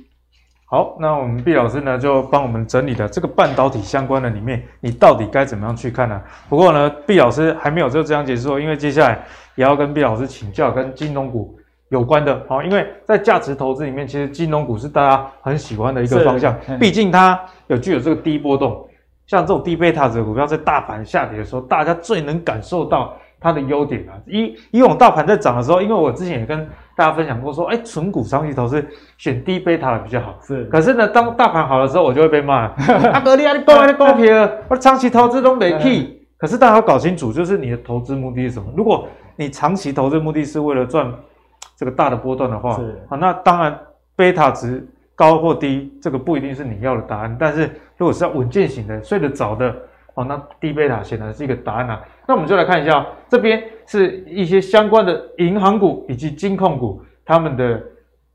好，那我们毕老师呢，就帮我们整理了这个半导体相关的里面，你到底该怎么样去看呢？不过呢，毕老师还没有就这样结束，因为接下来也要跟毕老师请教跟金融股有关的。好，因为在价值投资里面，其实金融股是大家很喜欢的一个方向，毕竟它有具有这个低波动，像这种低贝塔的股票，在大盘下跌的时候，大家最能感受到它的优点啊。以以往大盘在涨的时候，因为我之前也跟大家分享过说，哎，存股长期投资选低贝塔的比较好。是，可是呢，当大盘好的时候，我就会被骂。阿格力啊，你 (laughs) 搞你股票，我长期投资都没屁。可是大家要搞清楚，就是你的投资目的是什么？如果你长期投资目的是为了赚这个大的波段的话，是啊，那当然贝塔值高或低，这个不一定是你要的答案。但是如果是要稳健型的、睡得早的哦，那低贝塔显然是一个答案啊。那我们就来看一下，这边是一些相关的银行股以及金控股，他们的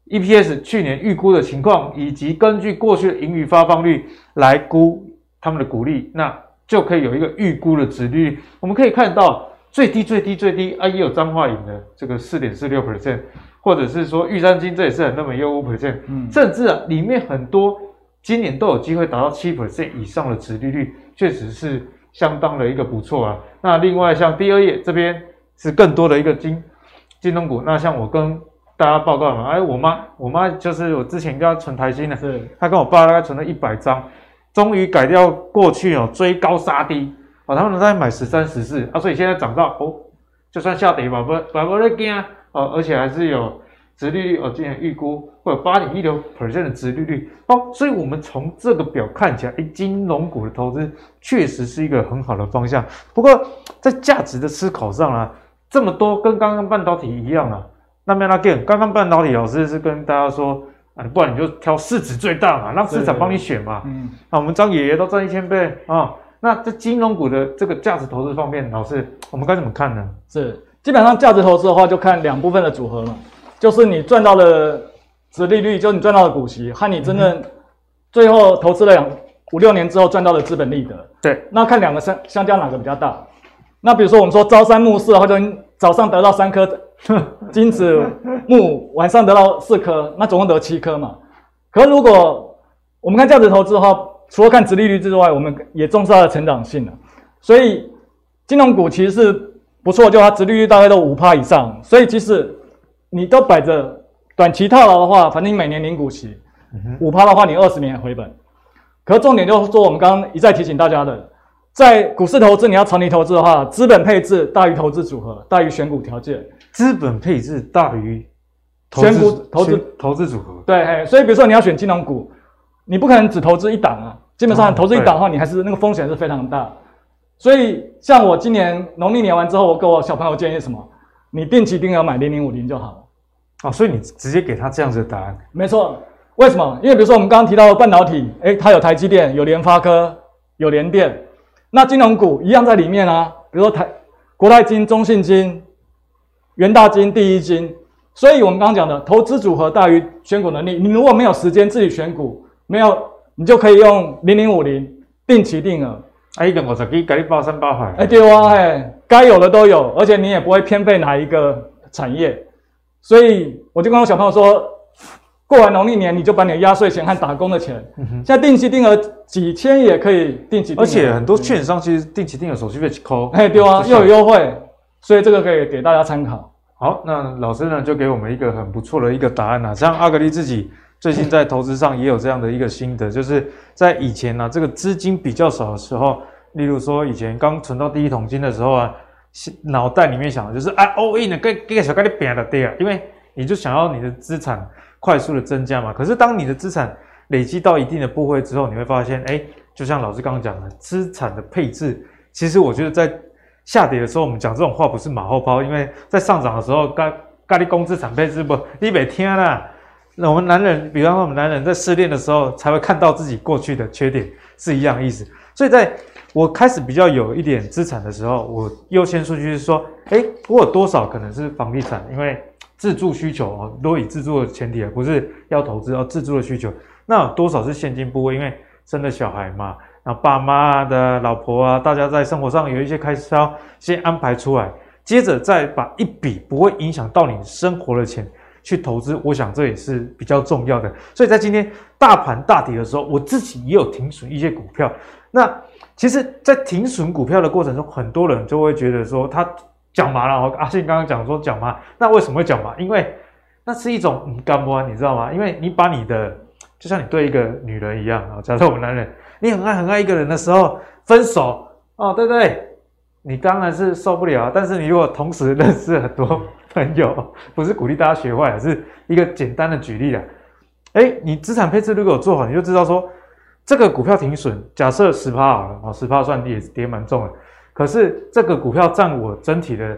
EPS 去年预估的情况，以及根据过去的盈余发放率来估他们的股利，那就可以有一个预估的殖利率。我们可以看到最低最低最低啊，也有彰化银的这个四点四六 percent，或者是说玉山金这也是很那么优五 percent，嗯，甚至啊里面很多今年都有机会达到七 percent 以上的殖利率，确实是相当的一个不错啊。那另外像第二页这边是更多的一个金金融股，那像我跟大家报告嘛，哎，我妈，我妈就是我之前跟她存台新的，是，她跟我爸大概存了一百张，终于改掉过去哦追高杀低，哦，他们都在买十三十四啊，所以现在涨到哦，就算下跌吧，不，不不会惊哦，而且还是有殖利率我，今年预估会有八点一六 percent 的殖利率哦，所以我们从这个表看起来，哎，金融股的投资确实是一个很好的方向。不过在价值的思考上啊，这么多跟刚刚半导体一样啊。那边那 again，刚刚半导体老师是跟大家说啊，不然你就挑市值最大嘛，让市场帮你选嘛。嗯，那我们张爷爷都赚一千倍啊、哦。那这金融股的这个价值投资方面，老师我们该怎么看呢？是基本上价值投资的话，就看两部分的组合嘛，就是你赚到的值利率，就是你赚到的股息，和你真正最后投资了两五六年之后赚到的资本利得。对，那看两个相相加哪个比较大。那比如说我们说朝三暮四的话，就早上得到三颗。金子木晚上得到四颗，那总共得七颗嘛。可如果我们看价值投资的话，除了看值利率之外，我们也重视它的成长性了。所以金融股其实是不错，就它殖利率大概都五趴以上。所以即使你都摆着短期套牢的话，反正你每年领股息五趴的话，你二十年回本。可重点就是说，我们刚刚一再提醒大家的，在股市投资，你要长期投资的话，资本配置大于投资组合，大于选股条件。资本配置大于选股投资投资组合，对，所以比如说你要选金融股，你不可能只投资一档啊，基本上投资一档的话，你还是那个风险是非常大。所以像我今年农历年完之后，我给我小朋友建议什么？你定期定额买零零五零就好了。啊，所以你直接给他这样子的答案。没错，为什么？因为比如说我们刚刚提到的半导体，哎，它有台积电，有联发科，有联电，那金融股一样在里面啊，比如说台国泰金、中信金。元大金、第一金，所以我们刚刚讲的投资组合大于选股能力。你如果没有时间自己选股，没有，你就可以用零零五零定期定额。哎，一个五十几给你包山包海。哎，对啊，哎，该有的都有，而且你也不会偏废哪一个产业。所以我就跟我小朋友说，过完农历年你就把你的压岁钱和打工的钱，嗯、现在定期定额几千也可以定期定。而且很多券商其实定期定额手续费只扣。哎，对啊，又有优惠。所以这个可以给大家参考。好，那老师呢就给我们一个很不错的一个答案啊。像阿格力自己最近在投资上也有这样的一个心得，就是在以前呢、啊，这个资金比较少的时候，例如说以前刚存到第一桶金的时候啊，脑袋里面想的就是啊，all in 的，给给小概率变的对啊，因为你就想要你的资产快速的增加嘛。可是当你的资产累积到一定的部位之后，你会发现，哎，就像老师刚刚讲的，资产的配置，其实我觉得在下跌的时候，我们讲这种话不是马后炮，因为在上涨的时候，该该的工资产配置不，你别听啦。那我们男人，比方说我们男人在失恋的时候，才会看到自己过去的缺点，是一样意思。所以在我开始比较有一点资产的时候，我优先顺序是说，诶，我有多少可能是房地产，因为自住需求哦，都以自住的前提，不是要投资，要自住的需求。那有多少是现金部位？因为生了小孩嘛。那爸妈的老婆啊，大家在生活上有一些开销，先安排出来，接着再把一笔不会影响到你生活的钱去投资，我想这也是比较重要的。所以在今天大盘大跌的时候，我自己也有停损一些股票。那其实，在停损股票的过程中，很多人就会觉得说他讲麻了。阿信刚刚讲说讲麻，那为什么会讲麻？因为那是一种嗯干不你知道吗？因为你把你的就像你对一个女人一样啊，假设我们男人。你很爱很爱一个人的时候，分手哦，对不对？你当然是受不了。但是你如果同时认识很多朋友，(laughs) 不是鼓励大家学坏，是一个简单的举例啦。哎，你资产配置如果做好，你就知道说，这个股票停损，假设十趴好了，哦，十趴算跌跌蛮重的。可是这个股票占我整体的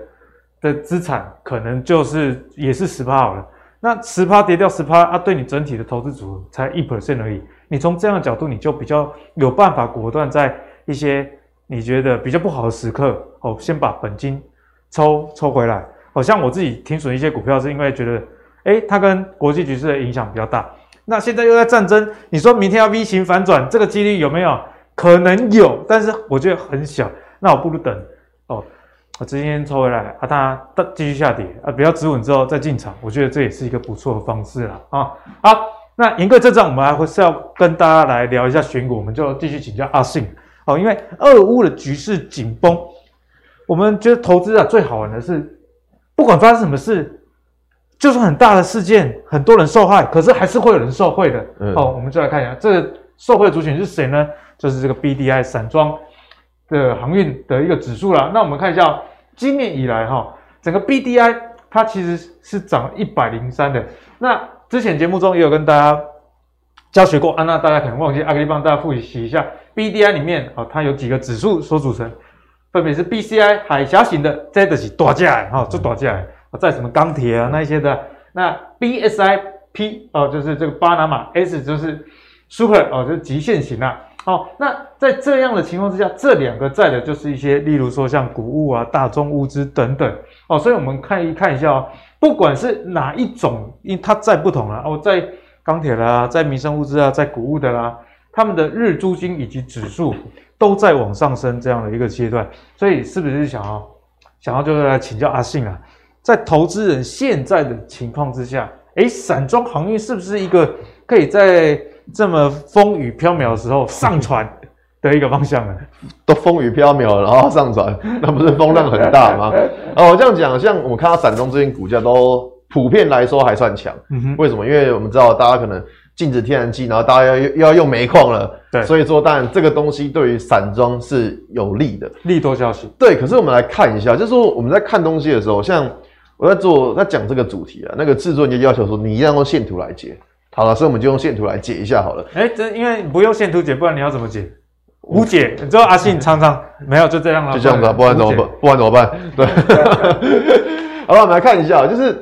的资产，可能就是也是十趴好了。那十趴跌掉十趴啊，对你整体的投资组合才一 percent 而已。你从这样的角度，你就比较有办法果断在一些你觉得比较不好的时刻，哦，先把本金抽抽回来。好像我自己停损一些股票，是因为觉得，诶，它跟国际局势的影响比较大。那现在又在战争，你说明天要 V 型反转，这个几率有没有？可能有，但是我觉得很小。那我不如等哦，我今天抽回来啊，它继续下跌啊，比较止稳之后再进场，我觉得这也是一个不错的方式啦啊。好，那言归正传，我们还会是要跟大家来聊一下选股，我们就继续请教阿信哦，因为俄乌的局势紧绷，我们觉得投资啊最好玩的是。不管发生什么事，就算很大的事件，很多人受害，可是还是会有人受贿的。嗯、哦，我们就来看一下这个受惠族群是谁呢？就是这个 BDI 散装的航运的一个指数啦。那我们看一下，今年以来哈、哦，整个 BDI 它其实是涨一百零三的。那之前节目中也有跟大家教学过啊，那大家可能忘记，阿可以帮大家复习一下 BDI 里面啊、哦，它有几个指数所组成。分别是 BCI 海峡型的，这都是大家哈，做大家啊，在什么钢铁啊那一些的。那 BSIP 哦，就是这个巴拿马 S 就是 Super 哦，就是极限型啊。好，那在这样的情况之下，这两个在的就是一些，例如说像谷物啊、大宗物资等等哦。所以我们看一看一下哦，不管是哪一种，因为它在不同了哦，在钢铁啦，在民生物资啊，在谷物的啦，他们的日租金以及指数。都在往上升这样的一个阶段，所以是不是想要想要就是来请教阿信啊，在投资人现在的情况之下，诶，散装航运是不是一个可以在这么风雨飘渺的时候上船 (laughs) 的一个方向呢？都风雨飘渺，然后上船，那不是风浪很大吗？(laughs) 哦，这样讲，像我们看到散装最近股价都普遍来说还算强，嗯，为什么？因为我们知道大家可能。禁止天然气，然后大家要又要用煤矿了，对，所以说当然这个东西对于散装是有利的，利多消息。对，可是我们来看一下，就是说我们在看东西的时候，像我在做在讲这个主题啊，那个制作人就要求说你一定要用线图来解。好了，所以我们就用线图来解一下好了。哎，这因为不用线图解，不然你要怎么解？无解。你知道阿信常常没有就这样了，就这样子，不然怎么办？不然怎么办？对。(laughs) 好了，我们来看一下，就是。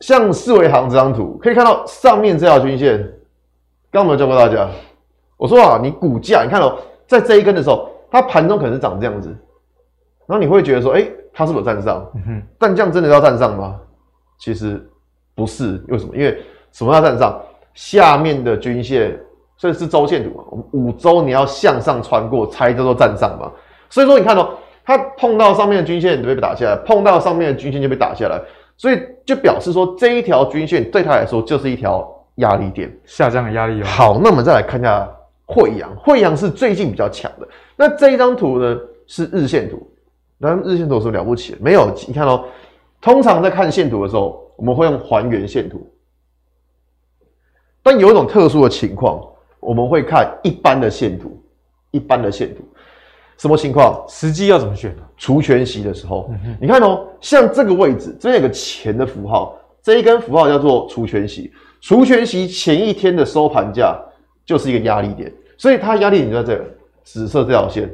像四维行这张图，可以看到上面这条均线，刚刚有没有教过大家？我说啊，你股价，你看哦，在这一根的时候，它盘中可能是长这样子，然后你会觉得说，哎，它是不是有站上？但这样真的要站上吗？其实不是，为什么？因为什么叫站上？下面的均线，所以是周线图嘛，我们五周你要向上穿过才叫做站上嘛。所以说你看哦，它碰到上面的均线就被打下来，碰到上面的均线就被打下来。所以就表示说，这一条均线对他来说就是一条压力点，下降的压力。好，那我们再来看一下惠阳，惠阳是最近比较强的。那这一张图呢是日线图，那日线图有什么了不起的？没有，你看哦，通常在看线图的时候，我们会用还原线图，但有一种特殊的情况，我们会看一般的线图，一般的线图。什么情况？时机要怎么选？除权息的时候，嗯、你看哦，像这个位置，这边有个钱的符号，这一根符号叫做除权息。除权息前一天的收盘价就是一个压力点，所以它压力点就在这个紫色这条线。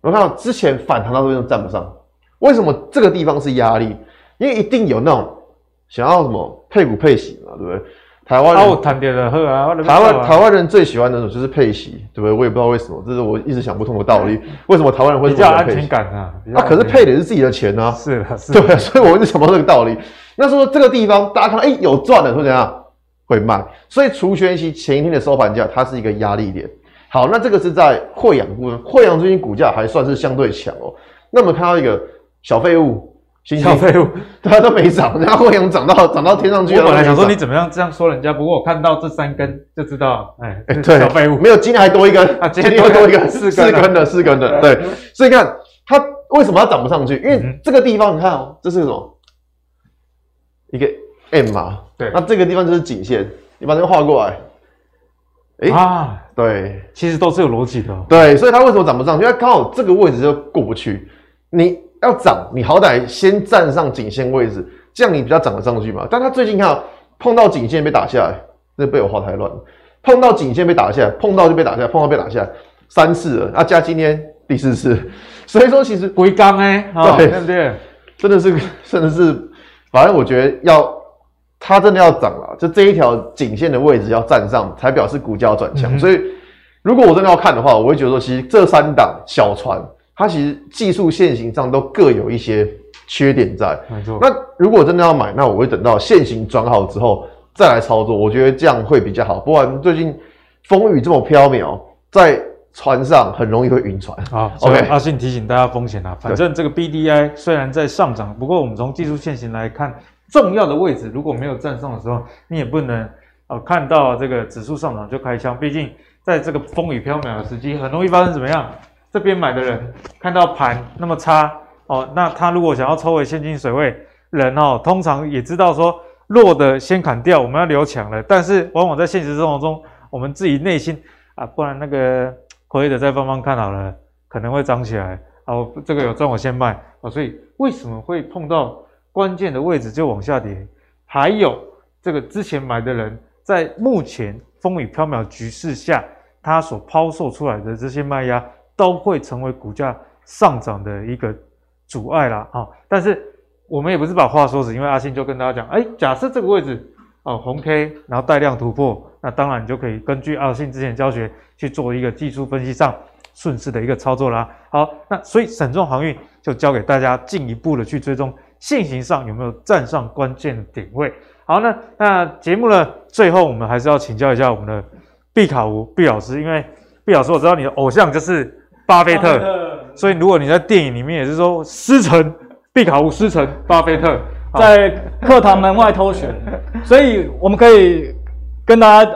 我、嗯、看到之前反弹到这边都站不上，为什么这个地方是压力？因为一定有那种想要什么配股配息嘛，对不对？台湾人，啊、台湾台湾人最喜欢的种就是配息，对不对？我也不知道为什么，这是我一直想不通的道理。为什么台湾人会比较安全感啊？那、啊、可是配的也是自己的钱啊，是的，是的，对，所以我一直想不通这个道理。那说这个地方大家看到，哎，有赚的会怎样？会卖。所以除权息前一天的收盘价，它是一个压力点。好，那这个是在惠阳部分，惠阳最近股价还算是相对强哦。那我们看到一个小废物。小废物，(laughs) 对啊，都没涨，然后慧洋涨到涨到天上去了。我本来想说你怎么样这样说人家，不过我看到这三根就知道，哎，哎，对，小废物没有，今天还多一根啊，今天又多一根，四四根的，四根的，对。所以你看它为什么它涨不上去？因为这个地方你看哦，这是什么？一个 M 嘛，对。那这个地方就是颈线，你把这个画过来。哎啊，对，其实都是有逻辑的。对，所以它为什么涨不上去？因为刚好这个位置就过不去，你。要涨，你好歹先站上颈线位置，这样你比较涨得上去嘛。但他最近看碰到颈线被打下来，那被我画太乱了。碰到颈线被打下来，碰到就被打下来，碰到被打下来三次了，啊加今天第四次，(laughs) 所以说其实龟缸哎，对不对？真的是真的是，反正我觉得要它真的要涨了，就这一条颈线的位置要站上，才表示股价要转强。嗯、所以，如果我真的要看的话，我会觉得说，其实这三档小船，它其实技术线型上都各有一些缺点在。没错。那如果真的要买，那我会等到线型转好之后再来操作，我觉得这样会比较好。不然最近风雨这么飘渺，在船上很容易会晕船。(laughs) 好，OK。阿信提醒大家风险啊，反正这个 BDI 虽然在上涨，不过我们从技术线型来看。重要的位置如果没有站上的时候，你也不能啊、呃、看到这个指数上涨就开枪。毕竟在这个风雨飘渺的时机，很容易发生怎么样？这边买的人看到盘那么差哦，那他如果想要抽回现金水位，人哦通常也知道说弱的先砍掉，我们要留强了。但是往往在现实生活中，我们自己内心啊，不然那个亏的再放放看好了，可能会涨起来哦。这个有赚我先卖哦，所以为什么会碰到？关键的位置就往下跌，还有这个之前买的人，在目前风雨飘渺局势下，他所抛售出来的这些卖压，都会成为股价上涨的一个阻碍啦啊！但是我们也不是把话说死，因为阿信就跟大家讲，哎，假设这个位置哦红 K，然后带量突破，那当然你就可以根据阿信之前教学去做一个技术分析上顺势的一个操作啦。好，那所以沈重航运就交给大家进一步的去追踪。线型上有没有站上关键的点位？好，那那节目呢？最后我们还是要请教一下我们的毕卡吴毕老师，因为毕老师我知道你的偶像就是巴菲特，特所以如果你在电影里面也是说师承毕卡吴师承巴菲特，在课堂门外偷学，(laughs) 所以我们可以跟大家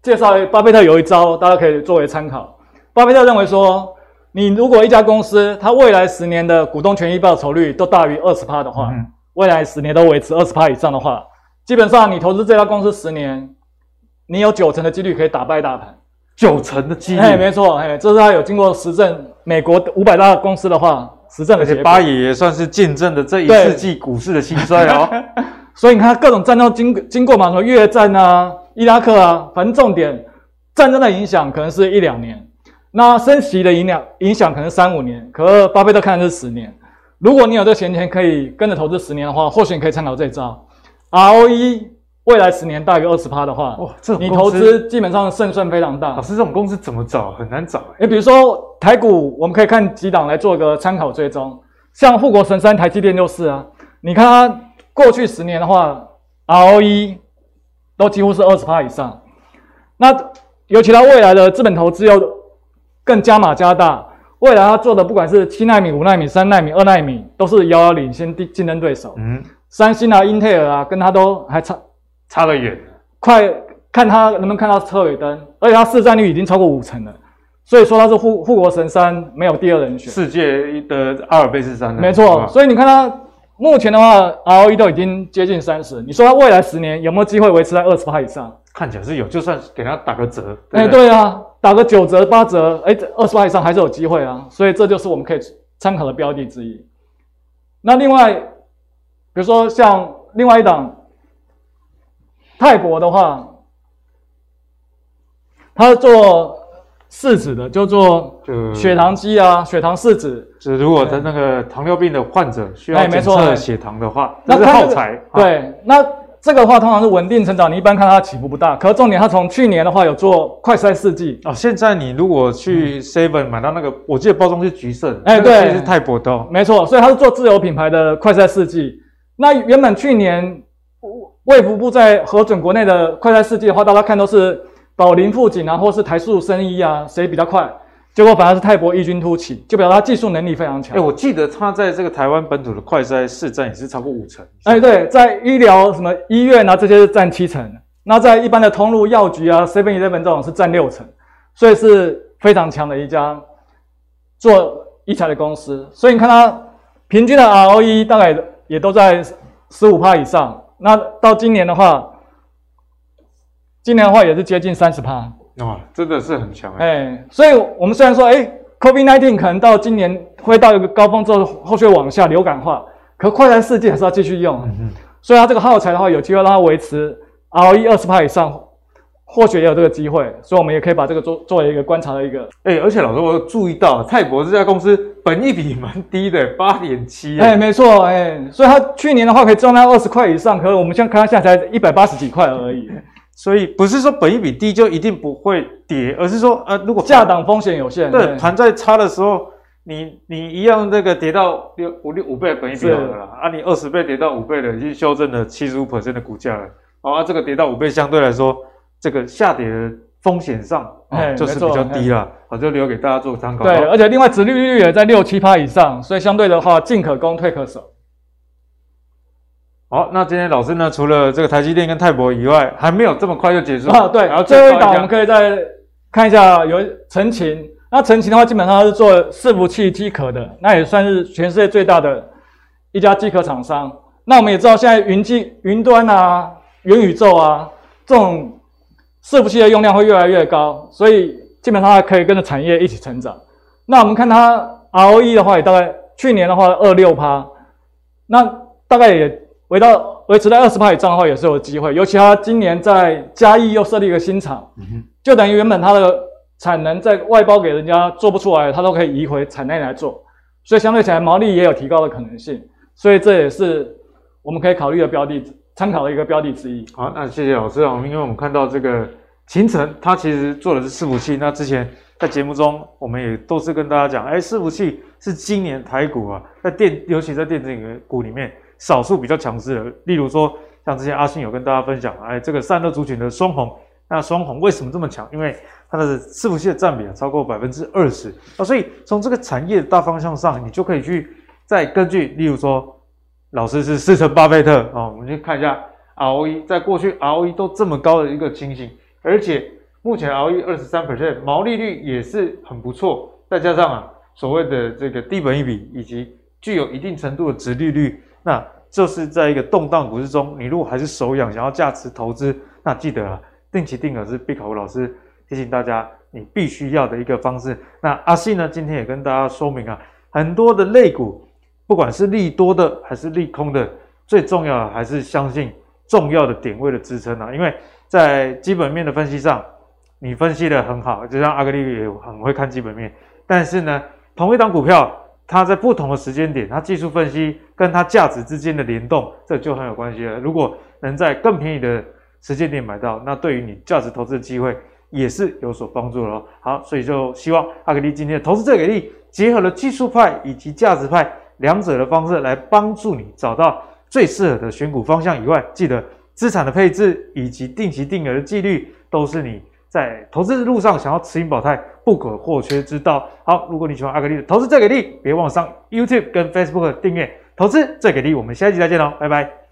介绍巴菲特有一招，大家可以作为参考。巴菲特认为说。你如果一家公司，它未来十年的股东权益报酬率都大于二十趴的话，嗯、未来十年都维持二十趴以上的话，基本上你投资这家公司十年，你有九成的几率可以打败大盘。九成的几率？哎，没错，哎，这是他有经过实证，美国五百大公司的话，实证的。而且巴爷也算是见证了这一世纪股市的兴衰哦。(laughs) 所以你看各种战争经经过嘛，什么越战啊、伊拉克啊，反正重点战争的影响可能是一两年。那升息的影响影响可能三五年，可是巴菲特看的是十年。如果你有这闲钱可以跟着投资十年的话，或许你可以参考这招。ROE 未来十年大于二十趴的话，哇，这你投资基本上胜算非常大。老师，这种公司怎么找？很难找。诶，比如说台股，我们可以看几档来做个参考追踪。像护国神山台积电就是啊，你看它过去十年的话，ROE 都几乎是二十趴以上。那尤其它未来的资本投资又更加码加大，未来它做的不管是七纳米、五纳米、三纳米、二纳米，都是遥遥领先竞争对手。嗯，三星啊、英特尔啊，跟它都还差差得远。快看他能不能看到车尾灯，而且他市占率已经超过五成了，所以说他是护护国神山，没有第二人选。世界的阿尔卑斯山。没错，所以你看他目前的话，ROE 都已经接近三十，你说他未来十年有没有机会维持在二十趴以上？看起来是有，就算给他打个折，哎、欸，对啊。打个九折八折，哎，二十万以上还是有机会啊，所以这就是我们可以参考的标的之一。那另外，比如说像另外一档泰国的话，它是做试纸的，就做血糖机啊，血糖试纸。就是如果他那个糖尿病的患者需要检测血糖的话，那是耗材。对，那。这个的话通常是稳定成长，你一般看它起伏不大。可是重点，它从去年的话有做快筛试剂哦。现在你如果去 Seven 买到那个，我记得包装是橘色的，哎，对，是泰博的，没错。所以它是做自有品牌的快筛试剂。那原本去年卫福部在核准国内的快筛试剂的话，大家看都是宝林富锦啊，或是台塑生医啊，谁比较快？结果反而是泰博异军突起，就表示他技术能力非常强。哎、欸，我记得他在这个台湾本土的快筛市占也是超过五成。哎、欸，对，在医疗什么医院啊这些是占七成，那在一般的通路药局啊 Seven Eleven 这种是占六成，所以是非常强的一家做医材的公司。所以你看它平均的 ROE 大概也都在十五趴以上。那到今年的话，今年的话也是接近三十趴。哇，真的是很强哎、欸！所以，我们虽然说，哎、欸、，COVID-19 可能到今年会到一个高峰之后，后续往下流感化，可快餐试剂还是要继续用。所以，它这个耗材的话，有机会让它维持 ROE 二十趴以上，或许也有这个机会，所以我们也可以把这个做作为一个观察的一个。哎、欸，而且老师，我有注意到泰博这家公司本益比蛮低的，八点七。哎，没错，哎、欸，所以它去年的话可以赚到二十块以上，可是我们现在看它现在才一百八十几块而已。(laughs) 所以不是说本益比低就一定不会跌，而是说呃，如果价档风险有限，对，盘在差的时候，你你一样这个跌到六五六五倍的本益比好了啦，啊，你二十倍跌到五倍的，已经修正了七十五 percent 的股价了，好啊，这个跌到五倍相对来说，这个下跌的风险上，就是比较低了，好，就留给大家做参考。对，而且另外殖利率也在六七趴以上，所以相对的话，进可攻，退可守。好，那今天老师呢，除了这个台积电跟泰博以外，还没有这么快就结束啊？对，然后最后一档我们可以再看一下，有陈勤。那陈勤的话，基本上是做伺服器机壳的，那也算是全世界最大的一家机壳厂商。那我们也知道，现在云机、云端啊、元宇宙啊这种伺服器的用量会越来越高，所以基本上它可以跟着产业一起成长。那我们看它 ROE 的话，也大概去年的话二六趴，那大概也。维到维持在二十趴以上的话，也是有机会。尤其他今年在嘉义又设立一个新厂，就等于原本它的产能在外包给人家做不出来，它都可以移回产内来做，所以相对起来毛利也有提高的可能性。所以这也是我们可以考虑的标的，参考的一个标的之一。好，那谢谢老师啊，因为我们看到这个勤诚，它其实做的是伺服器。那之前在节目中，我们也都是跟大家讲，哎，伺服器是今年台股啊，在电，尤其在电子股里面。少数比较强势的，例如说，像之前阿信有跟大家分享，哎，这个散热族群的双红，那双红为什么这么强？因为它的伺服器的占比啊超过百分之二十啊，所以从这个产业的大方向上，你就可以去再根据，例如说，老师是四成巴菲特啊，我们去看一下 ROE，在过去 ROE 都这么高的一个情形，而且目前 ROE 二十三 percent，毛利率也是很不错，再加上啊所谓的这个低本益比以及具有一定程度的殖利率。那就是在一个动荡股市中，你如果还是手痒，想要价值投资，那记得啊，定期定额是必考老师提醒大家你必须要的一个方式。那阿信呢，今天也跟大家说明啊，很多的类股，不管是利多的还是利空的，最重要的还是相信重要的点位的支撑啊，因为在基本面的分析上，你分析的很好，就像阿格力也很会看基本面，但是呢，同一档股票。它在不同的时间点，它技术分析跟它价值之间的联动，这就很有关系了。如果能在更便宜的时间点买到，那对于你价值投资的机会也是有所帮助的。好，所以就希望阿格力今天的投资最给力，结合了技术派以及价值派两者的方式来帮助你找到最适合的选股方向以外，记得资产的配置以及定期定额的纪律都是你。在投资的路上，想要持盈保泰不可或缺之道。好，如果你喜欢阿格力的投资最给力，别忘上 YouTube 跟 Facebook 订阅投资最给力。我们下一集再见喽，拜拜。